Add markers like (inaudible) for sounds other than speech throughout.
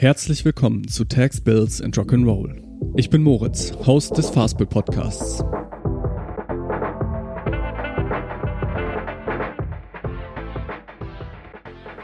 Herzlich willkommen zu Tax Bills and Rock'n'Roll. Ich bin Moritz, Host des Fastbill Podcasts.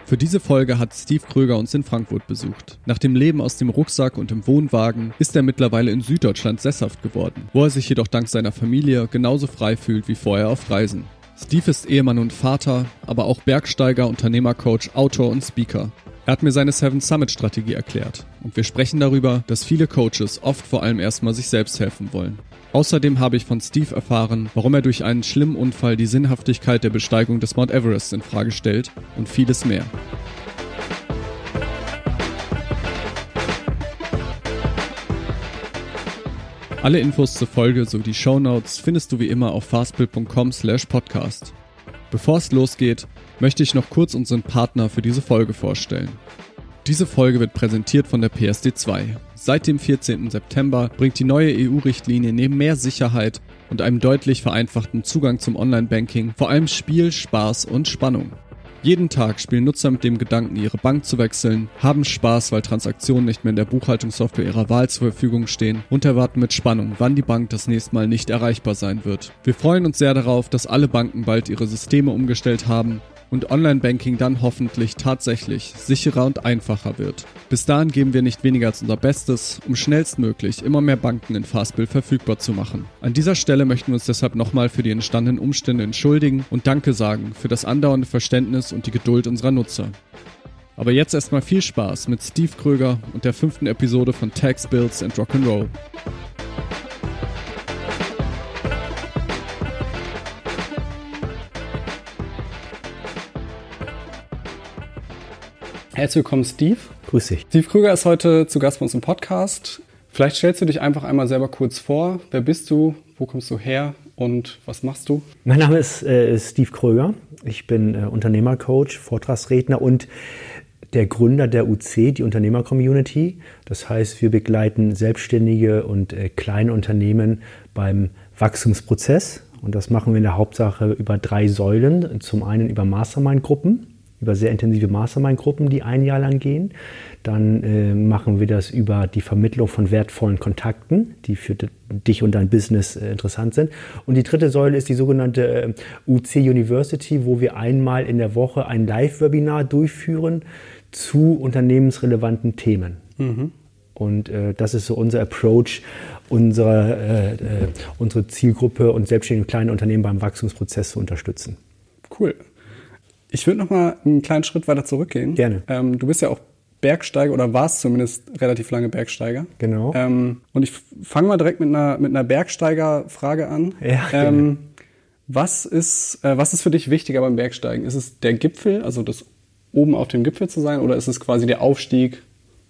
Für diese Folge hat Steve Kröger uns in Frankfurt besucht. Nach dem Leben aus dem Rucksack und im Wohnwagen ist er mittlerweile in Süddeutschland sesshaft geworden, wo er sich jedoch dank seiner Familie genauso frei fühlt wie vorher auf Reisen. Steve ist Ehemann und Vater, aber auch Bergsteiger, Unternehmercoach, Autor und Speaker. Er hat mir seine Seven Summit Strategie erklärt und wir sprechen darüber, dass viele Coaches oft vor allem erstmal sich selbst helfen wollen. Außerdem habe ich von Steve erfahren, warum er durch einen schlimmen Unfall die Sinnhaftigkeit der Besteigung des Mount Everest in Frage stellt und vieles mehr. Alle Infos zur Folge sowie die Show Notes findest du wie immer auf fastbill.com/podcast. Bevor es losgeht, möchte ich noch kurz unseren Partner für diese Folge vorstellen. Diese Folge wird präsentiert von der PSD2. Seit dem 14. September bringt die neue EU-Richtlinie neben mehr Sicherheit und einem deutlich vereinfachten Zugang zum Online-Banking vor allem Spiel, Spaß und Spannung. Jeden Tag spielen Nutzer mit dem Gedanken, ihre Bank zu wechseln, haben Spaß, weil Transaktionen nicht mehr in der Buchhaltungssoftware ihrer Wahl zur Verfügung stehen und erwarten mit Spannung, wann die Bank das nächste Mal nicht erreichbar sein wird. Wir freuen uns sehr darauf, dass alle Banken bald ihre Systeme umgestellt haben und Online-Banking dann hoffentlich tatsächlich sicherer und einfacher wird. Bis dahin geben wir nicht weniger als unser Bestes, um schnellstmöglich immer mehr Banken in Fastbill verfügbar zu machen. An dieser Stelle möchten wir uns deshalb nochmal für die entstandenen Umstände entschuldigen und Danke sagen für das andauernde Verständnis und die Geduld unserer Nutzer. Aber jetzt erstmal viel Spaß mit Steve Kröger und der fünften Episode von Tax Bills and Rock'n'Roll. Herzlich willkommen, Steve. Grüß dich. Steve Krüger ist heute zu Gast bei uns im Podcast. Vielleicht stellst du dich einfach einmal selber kurz vor. Wer bist du? Wo kommst du her? Und was machst du? Mein Name ist äh, Steve Kröger. Ich bin äh, Unternehmercoach, Vortragsredner und der Gründer der UC, die Unternehmer-Community. Das heißt, wir begleiten selbstständige und äh, kleine Unternehmen beim Wachstumsprozess. Und das machen wir in der Hauptsache über drei Säulen. Zum einen über Mastermind-Gruppen über sehr intensive Mastermind-Gruppen, die ein Jahr lang gehen. Dann äh, machen wir das über die Vermittlung von wertvollen Kontakten, die für dich und dein Business äh, interessant sind. Und die dritte Säule ist die sogenannte äh, UC University, wo wir einmal in der Woche ein Live-Webinar durchführen zu unternehmensrelevanten Themen. Mhm. Und äh, das ist so unser Approach, unsere, äh, äh, unsere Zielgruppe und selbstständige kleine Unternehmen beim Wachstumsprozess zu unterstützen. Cool. Ich würde noch mal einen kleinen Schritt weiter zurückgehen. Gerne. Ähm, du bist ja auch Bergsteiger oder warst zumindest relativ lange Bergsteiger. Genau. Ähm, und ich fange mal direkt mit einer, mit einer Bergsteigerfrage an. Ja, ähm, was, ist, äh, was ist für dich wichtiger beim Bergsteigen? Ist es der Gipfel, also das oben auf dem Gipfel zu sein, oder ist es quasi der Aufstieg,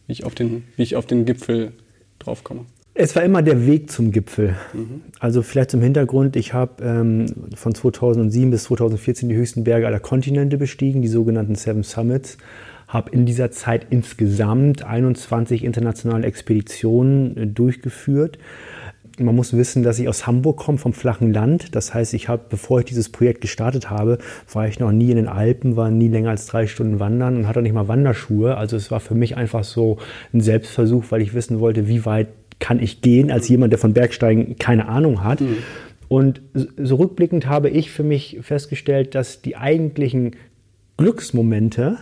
wie ich auf den, wie ich auf den Gipfel draufkomme? Es war immer der Weg zum Gipfel. Mhm. Also vielleicht zum Hintergrund, ich habe ähm, von 2007 bis 2014 die höchsten Berge aller Kontinente bestiegen, die sogenannten Seven Summits. Habe in dieser Zeit insgesamt 21 internationale Expeditionen äh, durchgeführt. Man muss wissen, dass ich aus Hamburg komme, vom flachen Land. Das heißt, ich habe, bevor ich dieses Projekt gestartet habe, war ich noch nie in den Alpen, war nie länger als drei Stunden wandern und hatte auch nicht mal Wanderschuhe. Also es war für mich einfach so ein Selbstversuch, weil ich wissen wollte, wie weit kann ich gehen, als jemand, der von Bergsteigen keine Ahnung hat. Mhm. Und so rückblickend habe ich für mich festgestellt, dass die eigentlichen Glücksmomente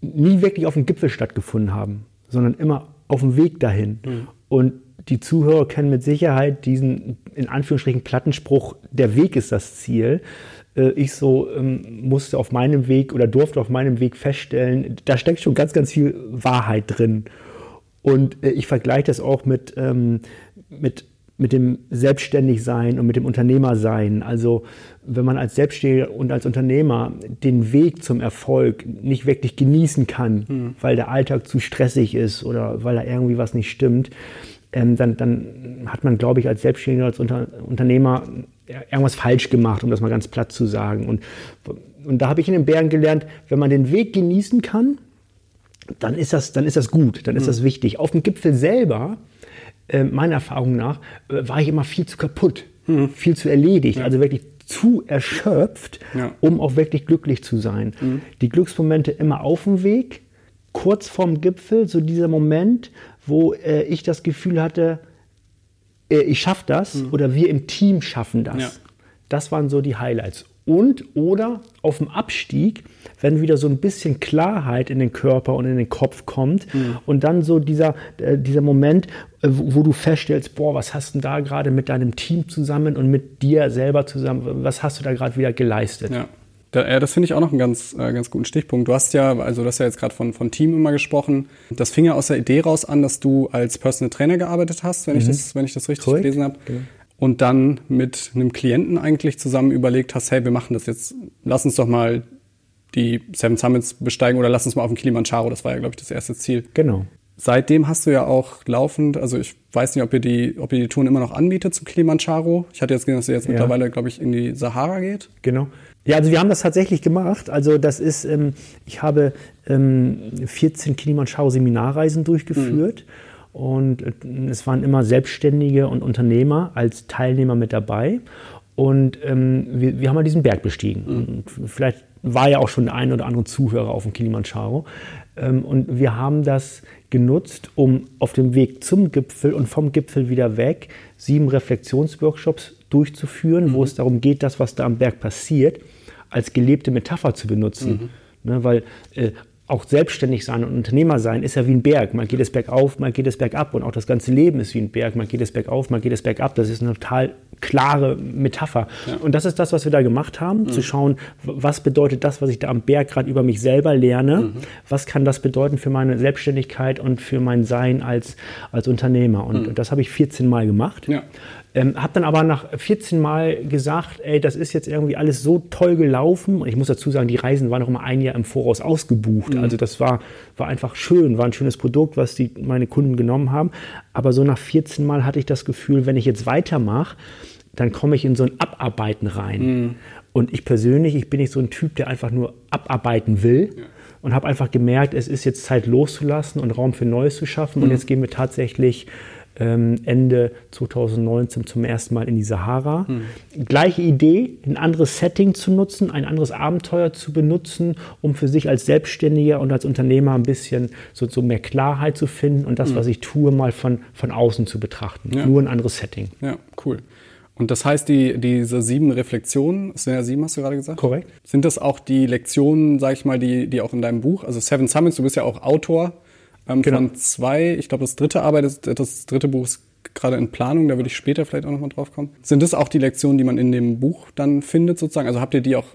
nie wirklich auf dem Gipfel stattgefunden haben, sondern immer auf dem Weg dahin. Mhm. Und die Zuhörer kennen mit Sicherheit diesen, in Anführungsstrichen, Plattenspruch, der Weg ist das Ziel. Äh, ich so ähm, musste auf meinem Weg oder durfte auf meinem Weg feststellen, da steckt schon ganz, ganz viel Wahrheit drin. Und äh, ich vergleiche das auch mit, ähm, mit, mit dem Selbstständigsein und mit dem Unternehmersein. Also wenn man als Selbstständiger und als Unternehmer den Weg zum Erfolg nicht wirklich genießen kann, mhm. weil der Alltag zu stressig ist oder weil da irgendwie was nicht stimmt, ähm, dann, dann hat man, glaube ich, als Selbstständiger, als Unter Unternehmer irgendwas falsch gemacht, um das mal ganz platt zu sagen. Und, und da habe ich in den Bergen gelernt, wenn man den Weg genießen kann, dann ist das, dann ist das gut, dann ist mhm. das wichtig. Auf dem Gipfel selber, äh, meiner Erfahrung nach, äh, war ich immer viel zu kaputt, mhm. viel zu erledigt, ja. also wirklich zu erschöpft, ja. um auch wirklich glücklich zu sein. Mhm. Die Glücksmomente immer auf dem Weg, kurz vorm Gipfel, so dieser Moment, wo äh, ich das Gefühl hatte, äh, ich schaffe das mhm. oder wir im Team schaffen das. Ja. Das waren so die Highlights und oder auf dem Abstieg, wenn wieder so ein bisschen Klarheit in den Körper und in den Kopf kommt mhm. und dann so dieser, äh, dieser Moment, äh, wo, wo, du feststellst, boah, was hast du da gerade mit deinem Team zusammen und mit dir selber zusammen, was hast du da gerade wieder geleistet? Ja. Da, das finde ich auch noch einen ganz, äh, ganz guten Stichpunkt. Du hast ja, also du hast ja jetzt gerade von, von Team immer gesprochen. Das fing ja aus der Idee raus an, dass du als Personal Trainer gearbeitet hast, wenn, mhm. ich, das, wenn ich das richtig Correct. gelesen habe. Genau und dann mit einem Klienten eigentlich zusammen überlegt hast, hey, wir machen das jetzt, lass uns doch mal die Seven Summits besteigen oder lass uns mal auf den Kilimanjaro, das war ja, glaube ich, das erste Ziel. Genau. Seitdem hast du ja auch laufend, also ich weiß nicht, ob ihr die, ob ihr die Touren immer noch anbietet zum Kilimanjaro. Ich hatte jetzt gesehen, dass ihr jetzt ja. mittlerweile, glaube ich, in die Sahara geht. Genau. Ja, also wir haben das tatsächlich gemacht. Also das ist, ähm, ich habe ähm, 14 Kilimanjaro-Seminarreisen durchgeführt. Mhm und äh, es waren immer Selbstständige und Unternehmer als Teilnehmer mit dabei. Und ähm, wir, wir, haben mal diesen Berg bestiegen. Mhm. Und vielleicht war ja auch schon der ein oder andere Zuhörer auf dem Kilimanjaro. Ähm, und wir haben das genutzt, um auf dem Weg zum Gipfel und vom Gipfel wieder weg sieben Reflexionsworkshops durchzuführen, mhm. wo es darum geht, das, was da am Berg passiert, als gelebte Metapher zu benutzen. Mhm. Ne, weil äh, auch selbstständig sein und Unternehmer sein ist ja wie ein Berg. Man geht es bergauf, man geht es bergab und auch das ganze Leben ist wie ein Berg. Man geht es bergauf, man geht es bergab. Das ist eine total klare Metapher. Ja. Und das ist das, was wir da gemacht haben, mhm. zu schauen, was bedeutet das, was ich da am Berg gerade über mich selber lerne? Mhm. Was kann das bedeuten für meine Selbstständigkeit und für mein Sein als, als Unternehmer? Und mhm. das habe ich 14 Mal gemacht. Ja. Ähm, habe dann aber nach 14 Mal gesagt, ey, das ist jetzt irgendwie alles so toll gelaufen. Und ich muss dazu sagen, die Reisen waren noch immer ein Jahr im Voraus ausgebucht. Mhm. Also das war, war einfach schön, war ein schönes Produkt, was die, meine Kunden genommen haben. Aber so nach 14 Mal hatte ich das Gefühl, wenn ich jetzt weitermache, dann komme ich in so ein Abarbeiten rein. Mhm. Und ich persönlich, ich bin nicht so ein Typ, der einfach nur abarbeiten will. Ja. Und habe einfach gemerkt, es ist jetzt Zeit loszulassen und Raum für Neues zu schaffen. Mhm. Und jetzt gehen wir tatsächlich Ende 2019 zum ersten Mal in die Sahara. Mhm. Gleiche Idee, ein anderes Setting zu nutzen, ein anderes Abenteuer zu benutzen, um für sich als Selbstständiger und als Unternehmer ein bisschen so, so mehr Klarheit zu finden und das, mhm. was ich tue, mal von, von außen zu betrachten. Ja. Nur ein anderes Setting. Ja, cool. Und das heißt, die, diese sieben Reflexionen, es sind ja sieben, hast du gerade gesagt? Korrekt. Sind das auch die Lektionen, sag ich mal, die, die auch in deinem Buch, also Seven Summits, du bist ja auch Autor ähm, genau. von zwei, ich glaube, das dritte Arbeit, ist, das dritte Buch ist gerade in Planung, da würde ich später vielleicht auch nochmal drauf kommen. Sind das auch die Lektionen, die man in dem Buch dann findet sozusagen? Also habt ihr die auch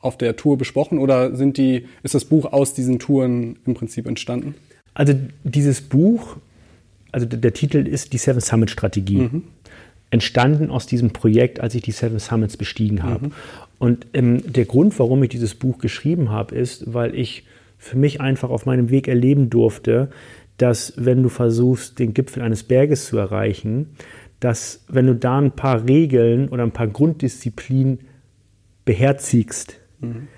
auf der Tour besprochen oder sind die, ist das Buch aus diesen Touren im Prinzip entstanden? Also dieses Buch, also der Titel ist die Seven Summit Strategie. Mhm. Entstanden aus diesem Projekt, als ich die Seven Summits bestiegen habe. Mhm. Und ähm, der Grund, warum ich dieses Buch geschrieben habe, ist, weil ich für mich einfach auf meinem Weg erleben durfte, dass wenn du versuchst, den Gipfel eines Berges zu erreichen, dass wenn du da ein paar Regeln oder ein paar Grunddisziplinen beherzigst, mhm.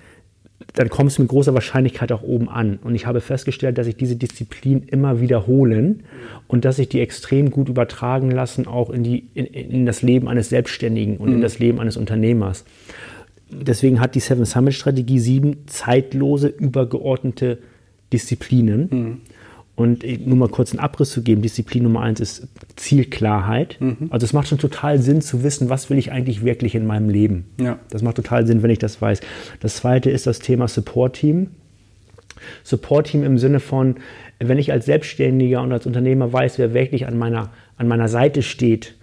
dann kommst du mit großer Wahrscheinlichkeit auch oben an. Und ich habe festgestellt, dass ich diese Disziplin immer wiederholen und dass sich die extrem gut übertragen lassen, auch in, die, in, in das Leben eines Selbstständigen und mhm. in das Leben eines Unternehmers deswegen hat die Seven Summit Strategie sieben zeitlose, übergeordnete Disziplinen. Mhm. Und nur mal kurz einen Abriss zu geben, Disziplin Nummer eins ist Zielklarheit. Mhm. Also es macht schon total Sinn zu wissen, was will ich eigentlich wirklich in meinem Leben. Ja. Das macht total Sinn, wenn ich das weiß. Das zweite ist das Thema Support-Team. Support-Team im Sinne von, wenn ich als Selbstständiger und als Unternehmer weiß, wer wirklich an meiner, an meiner Seite steht,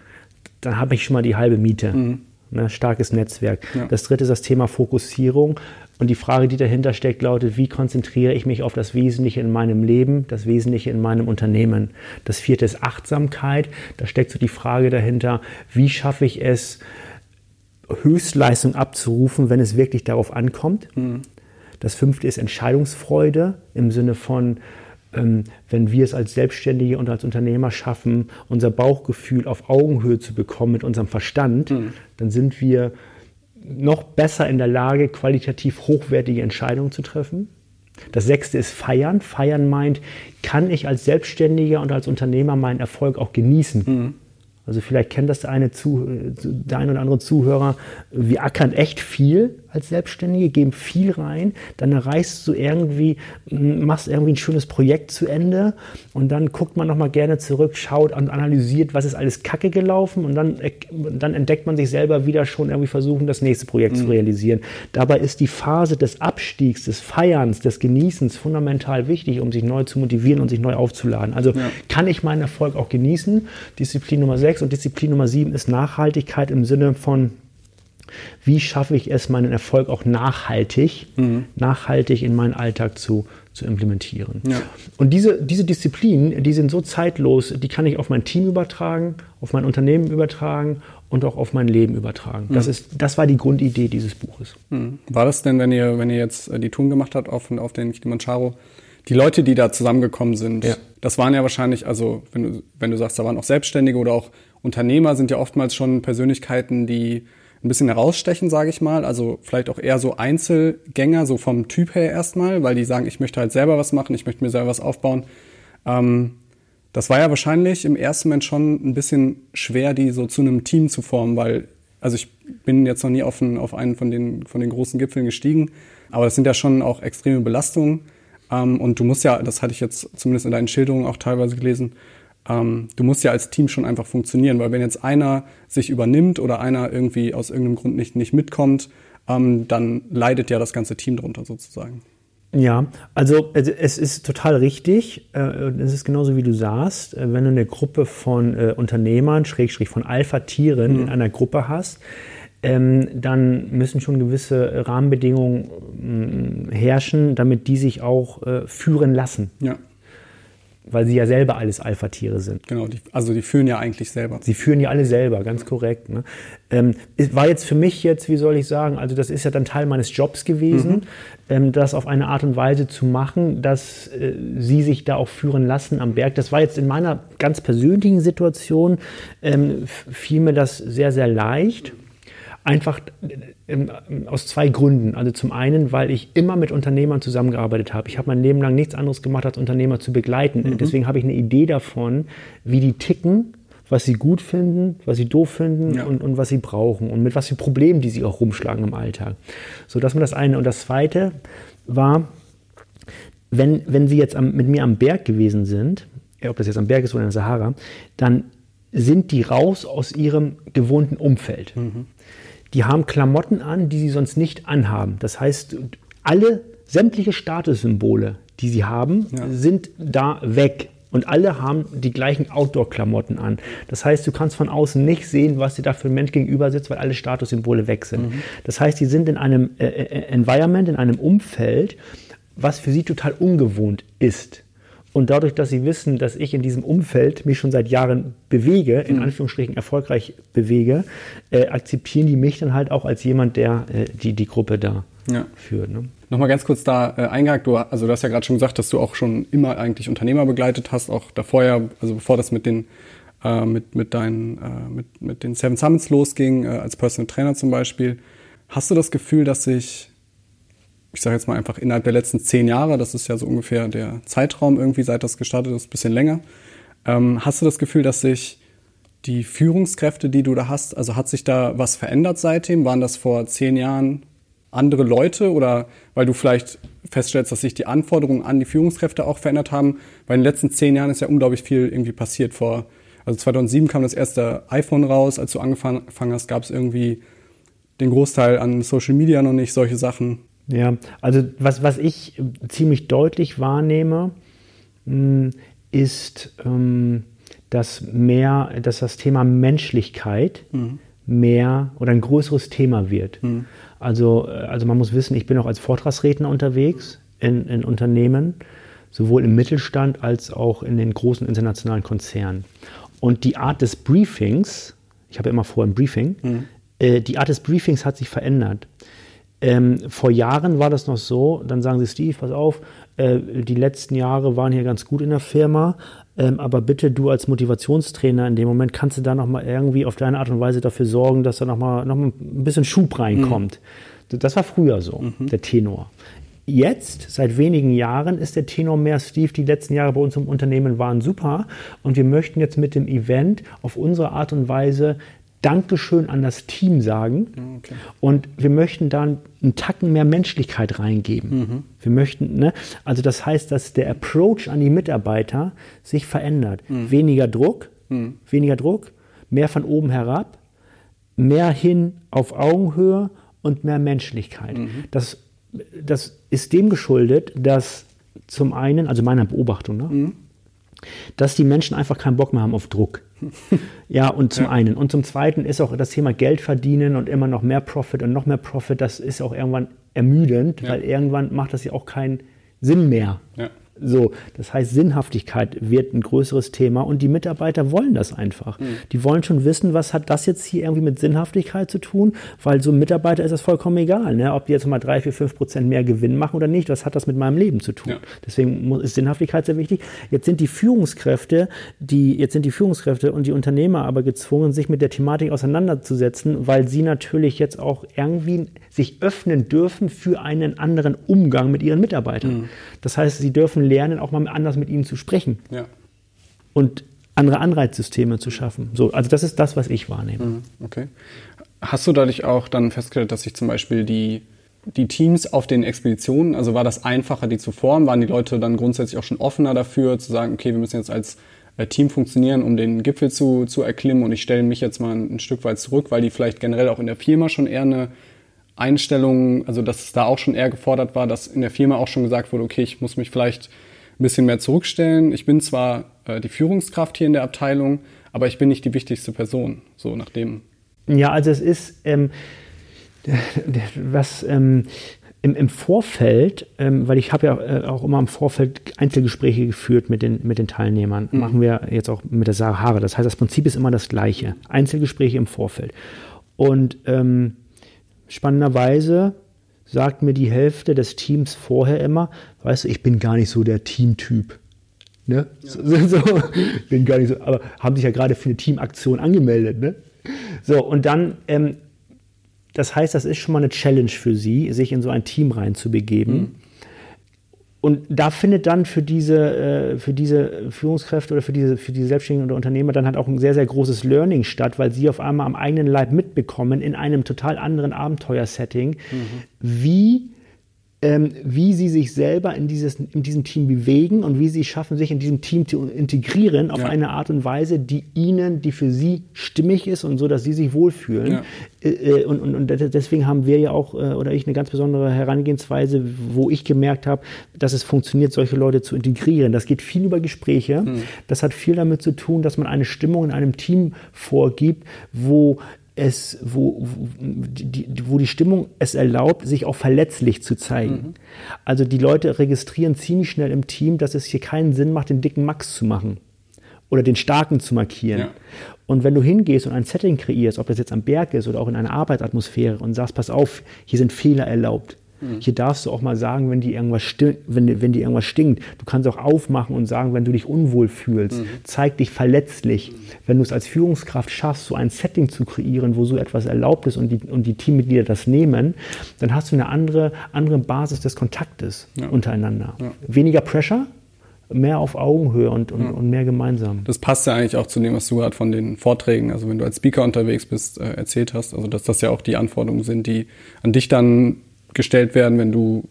dann habe ich schon mal die halbe Miete. Mhm. Ne, starkes Netzwerk. Ja. Das dritte ist das Thema Fokussierung. Und die Frage, die dahinter steckt, lautet, wie konzentriere ich mich auf das Wesentliche in meinem Leben, das Wesentliche in meinem Unternehmen. Das vierte ist Achtsamkeit. Da steckt so die Frage dahinter, wie schaffe ich es, Höchstleistung abzurufen, wenn es wirklich darauf ankommt. Mhm. Das fünfte ist Entscheidungsfreude im Sinne von, wenn wir es als Selbstständige und als Unternehmer schaffen, unser Bauchgefühl auf Augenhöhe zu bekommen mit unserem Verstand, mhm. dann sind wir noch besser in der Lage, qualitativ hochwertige Entscheidungen zu treffen. Das sechste ist Feiern. Feiern meint, kann ich als Selbstständiger und als Unternehmer meinen Erfolg auch genießen? Mhm. Also vielleicht kennt das der eine, der eine oder andere Zuhörer. Wir ackern echt viel als Selbstständige, geben viel rein, dann erreichst du irgendwie, machst irgendwie ein schönes Projekt zu Ende und dann guckt man nochmal gerne zurück, schaut und analysiert, was ist alles kacke gelaufen und dann, dann entdeckt man sich selber wieder schon irgendwie versuchen, das nächste Projekt mhm. zu realisieren. Dabei ist die Phase des Abstiegs, des Feierns, des Genießens fundamental wichtig, um sich neu zu motivieren und sich neu aufzuladen. Also ja. kann ich meinen Erfolg auch genießen? Disziplin Nummer 6 und Disziplin Nummer 7 ist Nachhaltigkeit im Sinne von wie schaffe ich es, meinen Erfolg auch nachhaltig, mhm. nachhaltig in meinen Alltag zu, zu implementieren. Ja. Und diese, diese Disziplinen, die sind so zeitlos, die kann ich auf mein Team übertragen, auf mein Unternehmen übertragen und auch auf mein Leben übertragen. Mhm. Das, ist, das war die Grundidee dieses Buches. Mhm. War das denn, wenn ihr, wenn ihr jetzt äh, die Touren gemacht habt auf, auf den Kilimanjaro, die Leute, die da zusammengekommen sind, ja. das waren ja wahrscheinlich, also wenn du, wenn du sagst, da waren auch Selbstständige oder auch Unternehmer, sind ja oftmals schon Persönlichkeiten, die ein bisschen herausstechen, sage ich mal. Also vielleicht auch eher so Einzelgänger, so vom Typ her erstmal, weil die sagen, ich möchte halt selber was machen, ich möchte mir selber was aufbauen. Ähm, das war ja wahrscheinlich im ersten Moment schon ein bisschen schwer, die so zu einem Team zu formen, weil, also ich bin jetzt noch nie auf, einen, auf einen von den, von den großen Gipfeln gestiegen, aber das sind ja schon auch extreme Belastungen. Ähm, und du musst ja, das hatte ich jetzt zumindest in deinen Schilderungen auch teilweise gelesen, ähm, du musst ja als Team schon einfach funktionieren, weil wenn jetzt einer sich übernimmt oder einer irgendwie aus irgendeinem Grund nicht, nicht mitkommt, ähm, dann leidet ja das ganze Team darunter sozusagen. Ja, also, es ist total richtig. Äh, es ist genauso wie du sagst, äh, wenn du eine Gruppe von äh, Unternehmern, Schrägstrich von Alpha-Tieren mhm. in einer Gruppe hast, ähm, dann müssen schon gewisse Rahmenbedingungen mm, herrschen, damit die sich auch führen lassen. Ja weil sie ja selber alles Alpha-Tiere sind. Genau, die, also die führen ja eigentlich selber. Sie führen ja alle selber, ganz korrekt. Ne? Ähm, war jetzt für mich jetzt, wie soll ich sagen, also das ist ja dann Teil meines Jobs gewesen, mhm. ähm, das auf eine Art und Weise zu machen, dass äh, sie sich da auch führen lassen am Berg. Das war jetzt in meiner ganz persönlichen Situation, ähm, fiel mir das sehr, sehr leicht. Einfach ähm, aus zwei Gründen. Also zum einen, weil ich immer mit Unternehmern zusammengearbeitet habe. Ich habe mein Leben lang nichts anderes gemacht, als Unternehmer zu begleiten. Mhm. Deswegen habe ich eine Idee davon, wie die ticken, was sie gut finden, was sie doof finden ja. und, und was sie brauchen und mit was für Problemen die sie auch rumschlagen im Alltag. So, das war das eine. Und das zweite war, wenn, wenn sie jetzt am, mit mir am Berg gewesen sind, ob das jetzt am Berg ist oder in der Sahara, dann sind die raus aus ihrem gewohnten Umfeld. Mhm die haben Klamotten an, die sie sonst nicht anhaben. Das heißt, alle sämtliche Statussymbole, die sie haben, ja. sind da weg. Und alle haben die gleichen Outdoor-Klamotten an. Das heißt, du kannst von außen nicht sehen, was dir da für ein Mensch gegenüber sitzt, weil alle Statussymbole weg sind. Mhm. Das heißt, die sind in einem äh, äh Environment, in einem Umfeld, was für sie total ungewohnt ist. Und dadurch, dass sie wissen, dass ich in diesem Umfeld mich schon seit Jahren bewege, in mhm. Anführungsstrichen erfolgreich bewege, äh, akzeptieren die mich dann halt auch als jemand, der äh, die, die Gruppe da ja. führt. Ne? Nochmal ganz kurz da äh, eingehakt, du, also du hast ja gerade schon gesagt, dass du auch schon immer eigentlich Unternehmer begleitet hast, auch davor ja, also bevor das mit den äh, mit, mit, deinen, äh, mit, mit den Seven Summits losging, äh, als Personal Trainer zum Beispiel. Hast du das Gefühl, dass sich ich sage jetzt mal einfach innerhalb der letzten zehn Jahre, das ist ja so ungefähr der Zeitraum irgendwie, seit das gestartet ist, ein bisschen länger. Ähm, hast du das Gefühl, dass sich die Führungskräfte, die du da hast, also hat sich da was verändert seitdem? Waren das vor zehn Jahren andere Leute oder weil du vielleicht feststellst, dass sich die Anforderungen an die Führungskräfte auch verändert haben? Weil in den letzten zehn Jahren ist ja unglaublich viel irgendwie passiert. Vor, also 2007 kam das erste iPhone raus. Als du angefangen hast, gab es irgendwie den Großteil an Social Media noch nicht, solche Sachen. Ja, also was, was ich ziemlich deutlich wahrnehme, hm, ist, ähm, dass mehr, dass das Thema Menschlichkeit mhm. mehr oder ein größeres Thema wird. Mhm. Also, äh, also man muss wissen, ich bin auch als Vortragsredner unterwegs in, in Unternehmen, sowohl im Mittelstand als auch in den großen internationalen Konzernen. Und die Art des Briefings, ich habe ja immer vor ein Briefing, mhm. äh, die Art des Briefings hat sich verändert. Ähm, vor Jahren war das noch so, dann sagen sie, Steve, pass auf, äh, die letzten Jahre waren hier ganz gut in der Firma, ähm, aber bitte du als Motivationstrainer in dem Moment kannst du da nochmal irgendwie auf deine Art und Weise dafür sorgen, dass da nochmal noch mal ein bisschen Schub reinkommt. Mhm. Das war früher so, mhm. der Tenor. Jetzt, seit wenigen Jahren, ist der Tenor mehr, Steve, die letzten Jahre bei uns im Unternehmen waren super und wir möchten jetzt mit dem Event auf unsere Art und Weise Dankeschön an das Team sagen. Okay. Und wir möchten dann einen Tacken mehr Menschlichkeit reingeben. Mhm. Wir möchten, ne? also das heißt, dass der Approach an die Mitarbeiter sich verändert. Mhm. Weniger Druck, mhm. weniger Druck, mehr von oben herab, mehr hin auf Augenhöhe und mehr Menschlichkeit. Mhm. Das, das ist dem geschuldet, dass zum einen, also meiner Beobachtung, ne. Dass die Menschen einfach keinen Bock mehr haben auf Druck. (laughs) ja, und zum ja. einen. Und zum zweiten ist auch das Thema Geld verdienen und immer noch mehr Profit und noch mehr Profit, das ist auch irgendwann ermüdend, ja. weil irgendwann macht das ja auch keinen Sinn mehr. Ja. So, das heißt, Sinnhaftigkeit wird ein größeres Thema und die Mitarbeiter wollen das einfach. Mhm. Die wollen schon wissen, was hat das jetzt hier irgendwie mit Sinnhaftigkeit zu tun, weil so Mitarbeiter ist das vollkommen egal, ne? ob die jetzt mal drei, vier, fünf Prozent mehr Gewinn machen oder nicht, was hat das mit meinem Leben zu tun? Ja. Deswegen ist Sinnhaftigkeit sehr wichtig. Jetzt sind die Führungskräfte, die, jetzt sind die Führungskräfte und die Unternehmer aber gezwungen, sich mit der Thematik auseinanderzusetzen, weil sie natürlich jetzt auch irgendwie sich öffnen dürfen für einen anderen Umgang mit ihren Mitarbeitern. Mhm. Das heißt, sie dürfen lernen, auch mal anders mit ihnen zu sprechen. Ja. Und andere Anreizsysteme zu schaffen. So, also das ist das, was ich wahrnehme. Mhm, okay. Hast du dadurch auch dann festgestellt, dass sich zum Beispiel die, die Teams auf den Expeditionen, also war das einfacher, die zu formen? Waren die Leute dann grundsätzlich auch schon offener dafür, zu sagen, okay, wir müssen jetzt als äh, Team funktionieren, um den Gipfel zu, zu erklimmen und ich stelle mich jetzt mal ein, ein Stück weit zurück, weil die vielleicht generell auch in der Firma schon eher eine Einstellung, also dass es da auch schon eher gefordert war, dass in der Firma auch schon gesagt wurde, okay, ich muss mich vielleicht ein bisschen mehr zurückstellen. Ich bin zwar äh, die Führungskraft hier in der Abteilung, aber ich bin nicht die wichtigste Person, so nach dem. Ja, also es ist, ähm, (laughs) was ähm, im, im, Vorfeld, ähm, weil ich habe ja äh, auch immer im Vorfeld Einzelgespräche geführt mit den, mit den Teilnehmern, mhm. machen wir jetzt auch mit der Sahara. Das heißt, das Prinzip ist immer das gleiche. Einzelgespräche im Vorfeld. Und ähm, spannenderweise sagt mir die Hälfte des Teams vorher immer, weißt du, ich bin gar nicht so der Teamtyp. Ne? Ja. So, (laughs) so, bin gar nicht so, aber haben sich ja gerade für eine Teamaktion angemeldet. Ne? So, und dann, ähm, das heißt, das ist schon mal eine Challenge für sie, sich in so ein Team reinzubegeben. Mhm. Und da findet dann für diese, äh, für diese Führungskräfte oder für diese, für diese Selbstständigen oder Unternehmer dann halt auch ein sehr, sehr großes Learning statt, weil sie auf einmal am eigenen Leib mitbekommen in einem total anderen Abenteuersetting, mhm. wie ähm, wie sie sich selber in, dieses, in diesem Team bewegen und wie sie schaffen, sich in diesem Team zu integrieren auf ja. eine Art und Weise, die ihnen, die für sie stimmig ist und so, dass sie sich wohlfühlen. Ja. Äh, äh und, und, und, deswegen haben wir ja auch, äh, oder ich, eine ganz besondere Herangehensweise, wo ich gemerkt habe, dass es funktioniert, solche Leute zu integrieren. Das geht viel über Gespräche. Mhm. Das hat viel damit zu tun, dass man eine Stimmung in einem Team vorgibt, wo es, wo, wo, die, wo die Stimmung es erlaubt, sich auch verletzlich zu zeigen. Mhm. Also die Leute registrieren ziemlich schnell im Team, dass es hier keinen Sinn macht, den dicken Max zu machen oder den starken zu markieren. Ja. Und wenn du hingehst und ein Setting kreierst, ob das jetzt am Berg ist oder auch in einer Arbeitsatmosphäre und sagst, pass auf, hier sind Fehler erlaubt, Mhm. Hier darfst du auch mal sagen, wenn die irgendwas wenn, wenn die irgendwas stinkt. Du kannst auch aufmachen und sagen, wenn du dich unwohl fühlst. Mhm. Zeig dich verletzlich. Mhm. Wenn du es als Führungskraft schaffst, so ein Setting zu kreieren, wo so etwas erlaubt ist und die, und die Teammitglieder das nehmen, dann hast du eine andere, andere Basis des Kontaktes ja. untereinander. Ja. Weniger Pressure, mehr auf Augenhöhe und, und, ja. und, mehr gemeinsam. Das passt ja eigentlich auch zu dem, was du gerade von den Vorträgen, also wenn du als Speaker unterwegs bist, äh, erzählt hast. Also dass das ja auch die Anforderungen sind, die an dich dann gestellt werden, wenn du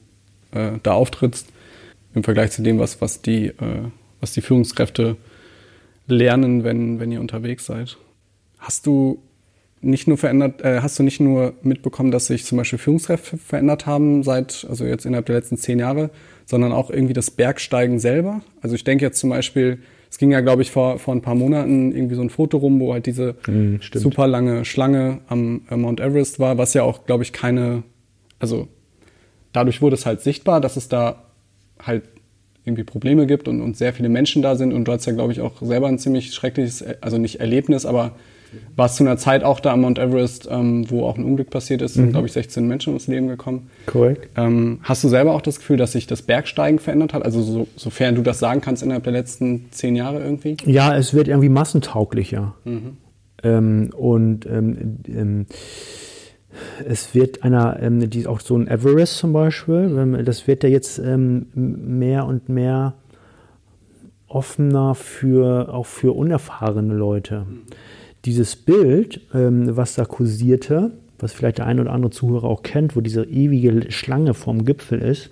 äh, da auftrittst, im Vergleich zu dem, was, was, die, äh, was die Führungskräfte lernen, wenn, wenn ihr unterwegs seid. Hast du nicht nur verändert, äh, hast du nicht nur mitbekommen, dass sich zum Beispiel Führungskräfte verändert haben seit, also jetzt innerhalb der letzten zehn Jahre, sondern auch irgendwie das Bergsteigen selber? Also ich denke jetzt zum Beispiel, es ging ja, glaube ich, vor, vor ein paar Monaten irgendwie so ein Foto rum, wo halt diese mm, super lange Schlange am äh, Mount Everest war, was ja auch, glaube ich, keine also dadurch wurde es halt sichtbar, dass es da halt irgendwie Probleme gibt und, und sehr viele Menschen da sind. Und du hast ja, glaube ich, auch selber ein ziemlich schreckliches, also nicht Erlebnis, aber warst zu einer Zeit auch da am Mount Everest, ähm, wo auch ein Unglück passiert ist, sind, mhm. glaube ich, 16 Menschen ums Leben gekommen. Korrekt. Ähm, hast du selber auch das Gefühl, dass sich das Bergsteigen verändert hat? Also so, sofern du das sagen kannst innerhalb der letzten zehn Jahre irgendwie? Ja, es wird irgendwie massentauglicher. Mhm. Ähm, und ähm, ähm, es wird einer, ähm, die auch so ein Everest zum Beispiel, ähm, das wird ja jetzt ähm, mehr und mehr offener für auch für unerfahrene Leute, dieses Bild, ähm, was da kursierte, was vielleicht der ein oder andere Zuhörer auch kennt, wo diese ewige Schlange vorm Gipfel ist,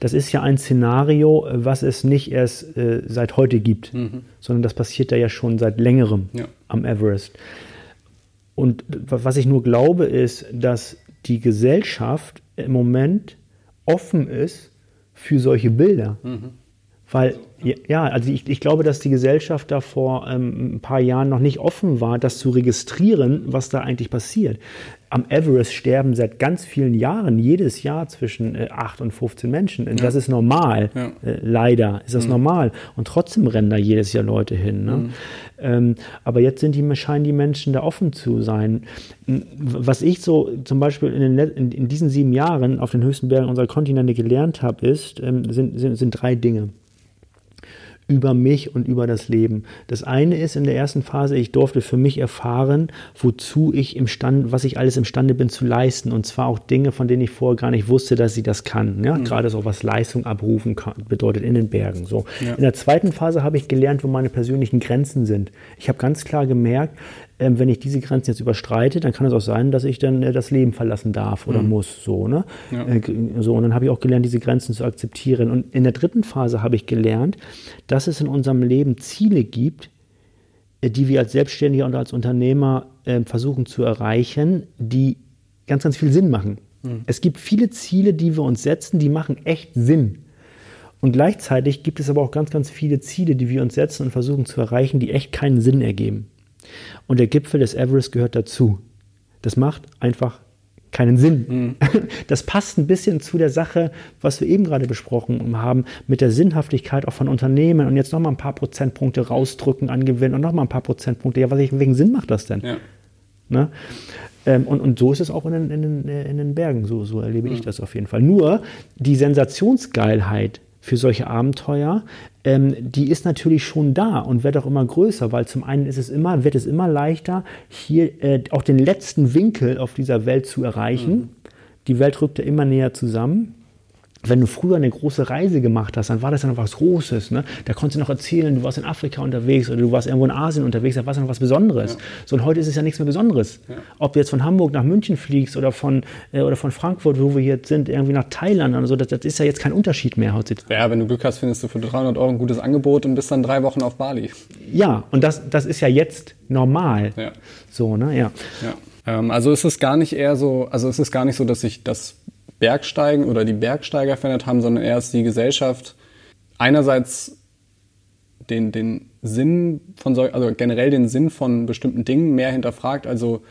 das ist ja ein Szenario, was es nicht erst äh, seit heute gibt, mhm. sondern das passiert da ja schon seit längerem ja. am Everest. Und was ich nur glaube, ist, dass die Gesellschaft im Moment offen ist für solche Bilder. Mhm. Weil, ja, also ich, ich, glaube, dass die Gesellschaft da vor ähm, ein paar Jahren noch nicht offen war, das zu registrieren, was da eigentlich passiert. Am Everest sterben seit ganz vielen Jahren jedes Jahr zwischen äh, 8 und 15 Menschen. Ja. Das ist normal. Ja. Äh, leider ist das mhm. normal. Und trotzdem rennen da jedes Jahr Leute hin. Ne? Mhm. Ähm, aber jetzt sind die, scheinen die Menschen da offen zu sein. Was ich so zum Beispiel in, den, in, in diesen sieben Jahren auf den höchsten Bergen unserer Kontinente gelernt habe, ist, ähm, sind, sind, sind drei Dinge über mich und über das Leben. Das eine ist in der ersten Phase, ich durfte für mich erfahren, wozu ich imstande, was ich alles imstande bin zu leisten. Und zwar auch Dinge, von denen ich vorher gar nicht wusste, dass ich das kann. Ja? Mhm. Gerade so was Leistung abrufen kann, bedeutet in den Bergen. So. Ja. In der zweiten Phase habe ich gelernt, wo meine persönlichen Grenzen sind. Ich habe ganz klar gemerkt, ähm, wenn ich diese Grenzen jetzt überstreite, dann kann es auch sein, dass ich dann äh, das Leben verlassen darf oder mhm. muss. So, ne? Ja. Äh, so, und dann habe ich auch gelernt, diese Grenzen zu akzeptieren. Und in der dritten Phase habe ich gelernt, dass es in unserem Leben Ziele gibt, äh, die wir als Selbstständiger und als Unternehmer äh, versuchen zu erreichen, die ganz, ganz viel Sinn machen. Mhm. Es gibt viele Ziele, die wir uns setzen, die machen echt Sinn. Und gleichzeitig gibt es aber auch ganz, ganz viele Ziele, die wir uns setzen und versuchen zu erreichen, die echt keinen Sinn ergeben. Und der Gipfel des Everest gehört dazu. Das macht einfach keinen Sinn. Mhm. (laughs) Das passt ein bisschen zu der Sache, was wir eben gerade besprochen haben, mit der Sinnhaftigkeit auch von Unternehmen und jetzt nochmal ein paar Prozentpunkte rausdrücken an Gewinn und nochmal ein paar Prozentpunkte. Ja, was ich, wegen Sinn macht das denn? Ja. Ne? Ähm, und, und so ist es auch in den, in den, in den Bergen, so, so erlebe mhm. ich das auf jeden Fall. Nur die Sensationsgeilheit für solche Abenteuer, ähm, die ist natürlich schon da und wird auch immer größer, weil zum einen ist es immer, wird es immer leichter, hier äh, auch den letzten Winkel auf dieser Welt zu erreichen. Mhm. Die Welt rückt ja immer näher zusammen wenn du früher eine große Reise gemacht hast, dann war das ja noch was Großes. Ne? Da konntest du noch erzählen, du warst in Afrika unterwegs oder du warst irgendwo in Asien unterwegs, da war es ja noch was Besonderes. Ja. So, und heute ist es ja nichts mehr Besonderes. Ja. Ob du jetzt von Hamburg nach München fliegst oder von, äh, oder von Frankfurt, wo wir jetzt sind, irgendwie nach Thailand oder so, das, das ist ja jetzt kein Unterschied mehr heute. Ja, wenn du Glück hast, findest du für 300 Euro ein gutes Angebot und bist dann drei Wochen auf Bali. Ja, und das, das ist ja jetzt normal. Ja. So, ne? Ja. ja. Ähm, also ist es gar nicht eher so, also ist es gar nicht so, dass sich das Bergsteigen oder die Bergsteiger verändert haben, sondern erst die Gesellschaft einerseits den, den Sinn von so, also generell den Sinn von bestimmten Dingen mehr hinterfragt. Also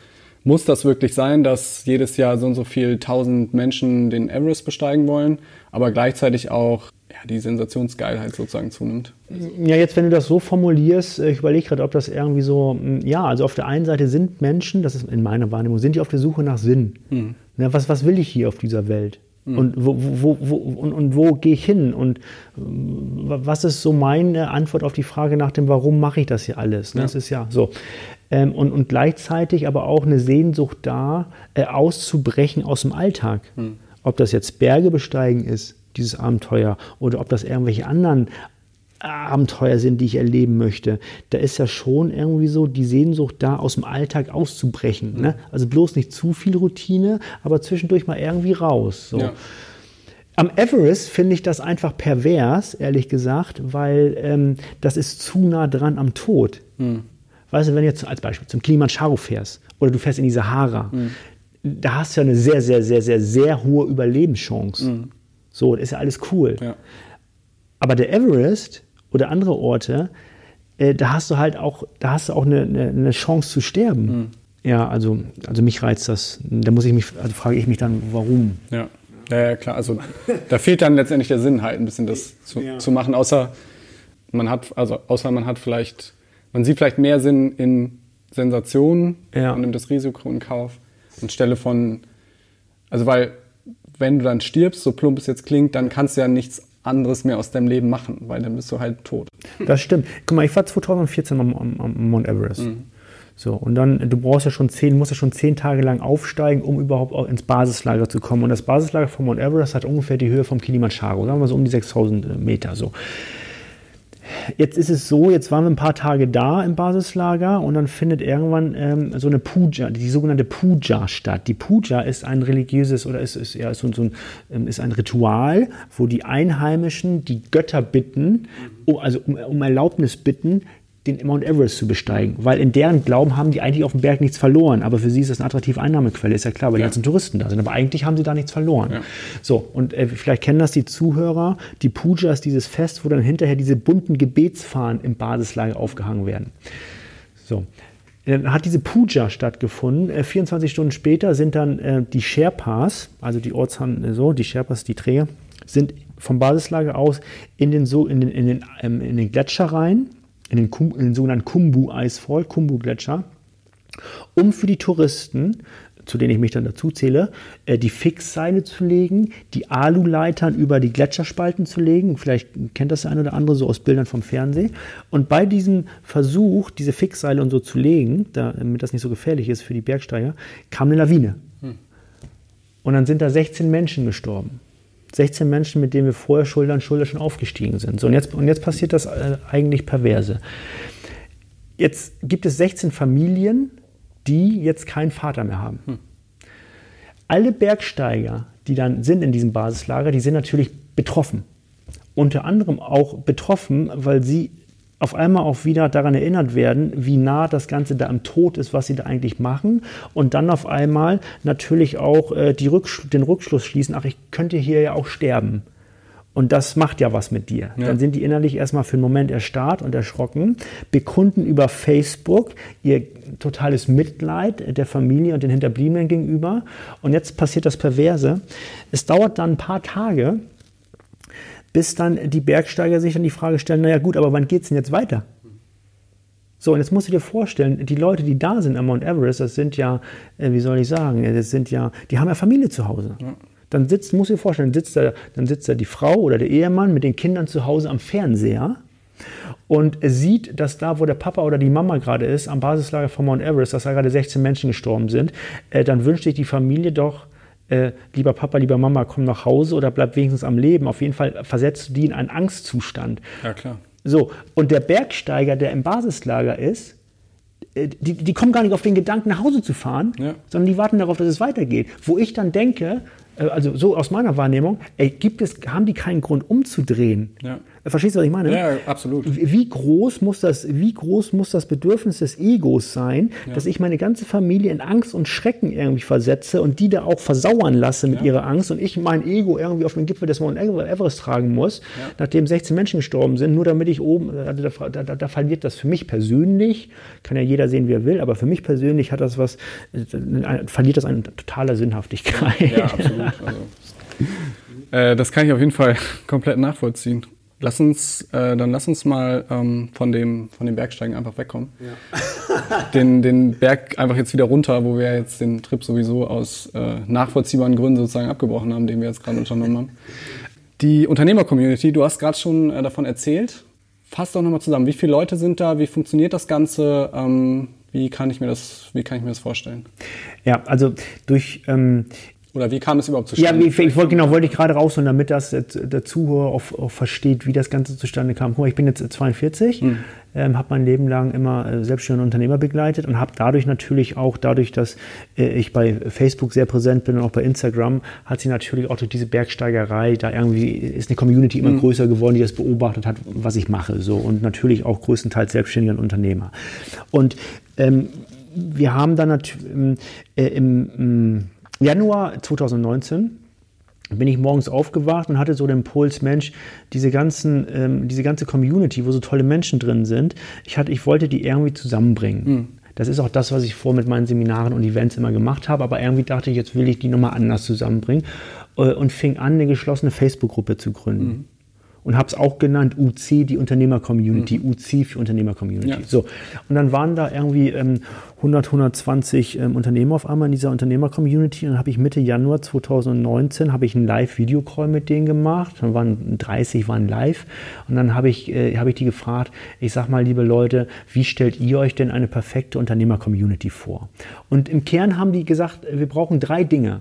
muss das wirklich sein, dass jedes Jahr so und so viel tausend Menschen den Everest besteigen wollen, aber gleichzeitig auch ja, die Sensationsgeilheit sozusagen zunimmt? Ja, jetzt, wenn du das so formulierst, äh, ich überlege gerade, ob das irgendwie so, ja, also auf der einen Seite sind Menschen, das ist in meiner Wahrnehmung, sind die auf der Suche nach Sinn. Mhm. Na, was, was will ich hier auf dieser Welt? Mhm. Und, wo, wo, wo, und, und wo gehe ich hin? Und äh, was ist so meine Antwort auf die Frage nach dem, warum mache ich das hier alles? Ne? Ja. Das ist ja so. Ähm, und, und gleichzeitig aber auch eine Sehnsucht da, äh, auszubrechen aus dem Alltag. Mhm. Ob das jetzt Berge besteigen ist, dieses Abenteuer, oder ob das irgendwelche anderen Abenteuer sind, die ich erleben möchte. Da ist ja schon irgendwie so die Sehnsucht da, aus dem Alltag auszubrechen. Ne? Also bloß nicht zu viel Routine, aber zwischendurch mal irgendwie raus. So. Ja. Am Everest finde ich das einfach pervers, ehrlich gesagt, weil ähm, das ist zu nah dran am Tod. Mhm. Weißt du, wenn du jetzt als Beispiel zum Kilimanjaro fährst oder du fährst in die Sahara, mhm. da hast du ja eine sehr, sehr, sehr, sehr, sehr hohe Überlebenschance. Mhm. So, das ist ja alles cool. Ja. Aber der Everest oder andere Orte, äh, da hast du halt auch, da hast du auch eine, eine, eine Chance zu sterben. Mhm. Ja, also, also mich reizt das. Da muss ich mich, also frage ich mich dann, warum. Ja. Ja, klar. Also da fehlt dann letztendlich der Sinn halt ein bisschen das zu, ja. zu machen, außer man hat, also außer man hat vielleicht, man sieht vielleicht mehr Sinn in Sensationen ja. und nimmt das Risiko in Kauf anstelle von, also weil wenn du dann stirbst, so plump es jetzt klingt, dann kannst du ja nichts anderes mehr aus deinem Leben machen, weil dann bist du halt tot. Das stimmt. Guck mal, ich war 2014 am, am, am Mount Everest. Mhm. So, und dann, du brauchst ja schon zehn, musst ja schon zehn Tage lang aufsteigen, um überhaupt auch ins Basislager zu kommen. Und das Basislager von Mount Everest hat ungefähr die Höhe vom Kilimanjaro, sagen wir so um die 6000 Meter. So. Jetzt ist es so, jetzt waren wir ein paar Tage da im Basislager und dann findet irgendwann ähm, so eine Puja, die sogenannte Puja statt. Die Puja ist ein religiöses oder ist, ist, ja, ist, so, so ein, ähm, ist ein Ritual, wo die Einheimischen die Götter bitten, also um, um Erlaubnis bitten, den Mount Everest zu besteigen. Weil in deren Glauben haben die eigentlich auf dem Berg nichts verloren. Aber für sie ist das eine attraktive Einnahmequelle, ist ja klar, weil ja. die ganzen Touristen da sind. Aber eigentlich haben sie da nichts verloren. Ja. So, und äh, vielleicht kennen das die Zuhörer. Die Puja ist dieses Fest, wo dann hinterher diese bunten Gebetsfahnen im Basislager aufgehangen werden. So. Dann hat diese Puja stattgefunden. Äh, 24 Stunden später sind dann äh, die Sherpas, also die Ortshan, äh, so, die Sherpas, die Träger, sind vom Basislager aus in den, so, in den, in den, ähm, in den Gletscher rein in den, in den sogenannten Kumbu-Eisfall, Kumbu-Gletscher, um für die Touristen, zu denen ich mich dann dazu zähle, äh, die Fixseile zu legen, die Aluleitern über die Gletscherspalten zu legen. Vielleicht kennt das der eine oder andere so aus Bildern vom Fernsehen. Und bei diesem Versuch, diese Fixseile und so zu legen, damit das nicht so gefährlich ist für die Bergsteiger, kam eine Lawine. Hm. Und dann sind da 16 Menschen gestorben. 16 Menschen, mit denen wir vorher Schulter an Schulter schon aufgestiegen sind. So, und, jetzt, und jetzt passiert das äh, eigentlich perverse. Jetzt gibt es 16 Familien, die jetzt keinen Vater mehr haben. Hm. Alle Bergsteiger, die dann sind in diesem Basislager, die sind natürlich betroffen. Unter anderem auch betroffen, weil sie auf einmal auch wieder daran erinnert werden, wie nah das Ganze da am Tod ist, was sie da eigentlich machen. Und dann auf einmal natürlich auch äh, die Rücksch den Rückschluss schließen, ach, ich könnte hier ja auch sterben. Und das macht ja was mit dir. Ja. Dann sind die innerlich erstmal für einen Moment erstarrt und erschrocken, bekunden über Facebook ihr totales Mitleid der Familie und den Hinterbliebenen gegenüber. Und jetzt passiert das Perverse. Es dauert dann ein paar Tage, bis dann die Bergsteiger sich dann die Frage stellen, naja gut, aber wann geht es denn jetzt weiter? So, und jetzt musst du dir vorstellen, die Leute, die da sind am Mount Everest, das sind ja, äh, wie soll ich sagen, das sind ja, die haben ja Familie zu Hause. Ja. Dann sitzt, musst du dir vorstellen, dann sitzt, da, dann sitzt da die Frau oder der Ehemann mit den Kindern zu Hause am Fernseher und sieht, dass da, wo der Papa oder die Mama gerade ist, am Basislager von Mount Everest, dass da gerade 16 Menschen gestorben sind, äh, dann wünscht sich die Familie doch, äh, lieber Papa, lieber Mama, komm nach Hause oder bleib wenigstens am Leben. Auf jeden Fall versetzt du die in einen Angstzustand. Ja, klar. So, und der Bergsteiger, der im Basislager ist, äh, die, die kommen gar nicht auf den Gedanken, nach Hause zu fahren, ja. sondern die warten darauf, dass es weitergeht. Wo ich dann denke, äh, also so aus meiner Wahrnehmung, ey, gibt es, haben die keinen Grund umzudrehen? Ja. Verstehst du, was ich meine? Ja, absolut. Wie groß muss das, wie groß muss das Bedürfnis des Egos sein, ja. dass ich meine ganze Familie in Angst und Schrecken irgendwie versetze und die da auch versauern lasse mit ja. ihrer Angst und ich mein Ego irgendwie auf den Gipfel des Mount Everest tragen muss, ja. nachdem 16 Menschen gestorben sind, nur damit ich oben, da, da, da, da, verliert das für mich persönlich, kann ja jeder sehen, wie er will, aber für mich persönlich hat das was, äh, verliert das eine totale Sinnhaftigkeit. Ja, absolut. Also, (laughs) äh, das kann ich auf jeden Fall (laughs) komplett nachvollziehen. Lass uns, äh, dann lass uns mal ähm, von, dem, von dem Bergsteigen einfach wegkommen. Ja. (laughs) (laughs) den, den Berg einfach jetzt wieder runter, wo wir jetzt den Trip sowieso aus äh, nachvollziehbaren Gründen sozusagen abgebrochen haben, den wir jetzt gerade unternommen haben. Die Unternehmer-Community, du hast gerade schon äh, davon erzählt. Fass doch nochmal zusammen. Wie viele Leute sind da? Wie funktioniert das Ganze? Ähm, wie kann ich mir das, wie kann ich mir das vorstellen? Ja, also durch ähm, oder wie kam es überhaupt zustande? Ja, ich, ich wollte genau, wollte ich gerade raus, und damit das der Zuhörer auch, auch, versteht, wie das Ganze zustande kam. Guck mal, ich bin jetzt 42, hm. ähm, habe mein Leben lang immer äh, selbstständige Unternehmer begleitet und habe dadurch natürlich auch, dadurch, dass äh, ich bei Facebook sehr präsent bin und auch bei Instagram, hat sich natürlich auch durch diese Bergsteigerei, da irgendwie ist eine Community immer hm. größer geworden, die das beobachtet hat, was ich mache. So und natürlich auch größtenteils selbstständiger Unternehmer. Und ähm, wir haben dann natürlich äh, im, im Januar 2019 bin ich morgens aufgewacht und hatte so den Impuls, Mensch, diese, ganzen, ähm, diese ganze Community, wo so tolle Menschen drin sind, ich, hatte, ich wollte die irgendwie zusammenbringen. Mhm. Das ist auch das, was ich vor mit meinen Seminaren und Events immer gemacht habe, aber irgendwie dachte ich, jetzt will ich die nochmal anders zusammenbringen äh, und fing an, eine geschlossene Facebook-Gruppe zu gründen. Mhm und habe es auch genannt UC, die Unternehmer-Community, mhm. UC für Unternehmer-Community. Ja. So. Und dann waren da irgendwie ähm, 100, 120 ähm, Unternehmer auf einmal in dieser Unternehmer-Community und dann habe ich Mitte Januar 2019 habe ich einen Live-Video-Call mit denen gemacht. Dann waren 30 waren live und dann habe ich, äh, hab ich die gefragt, ich sag mal, liebe Leute, wie stellt ihr euch denn eine perfekte Unternehmer-Community vor? Und im Kern haben die gesagt, wir brauchen drei Dinge.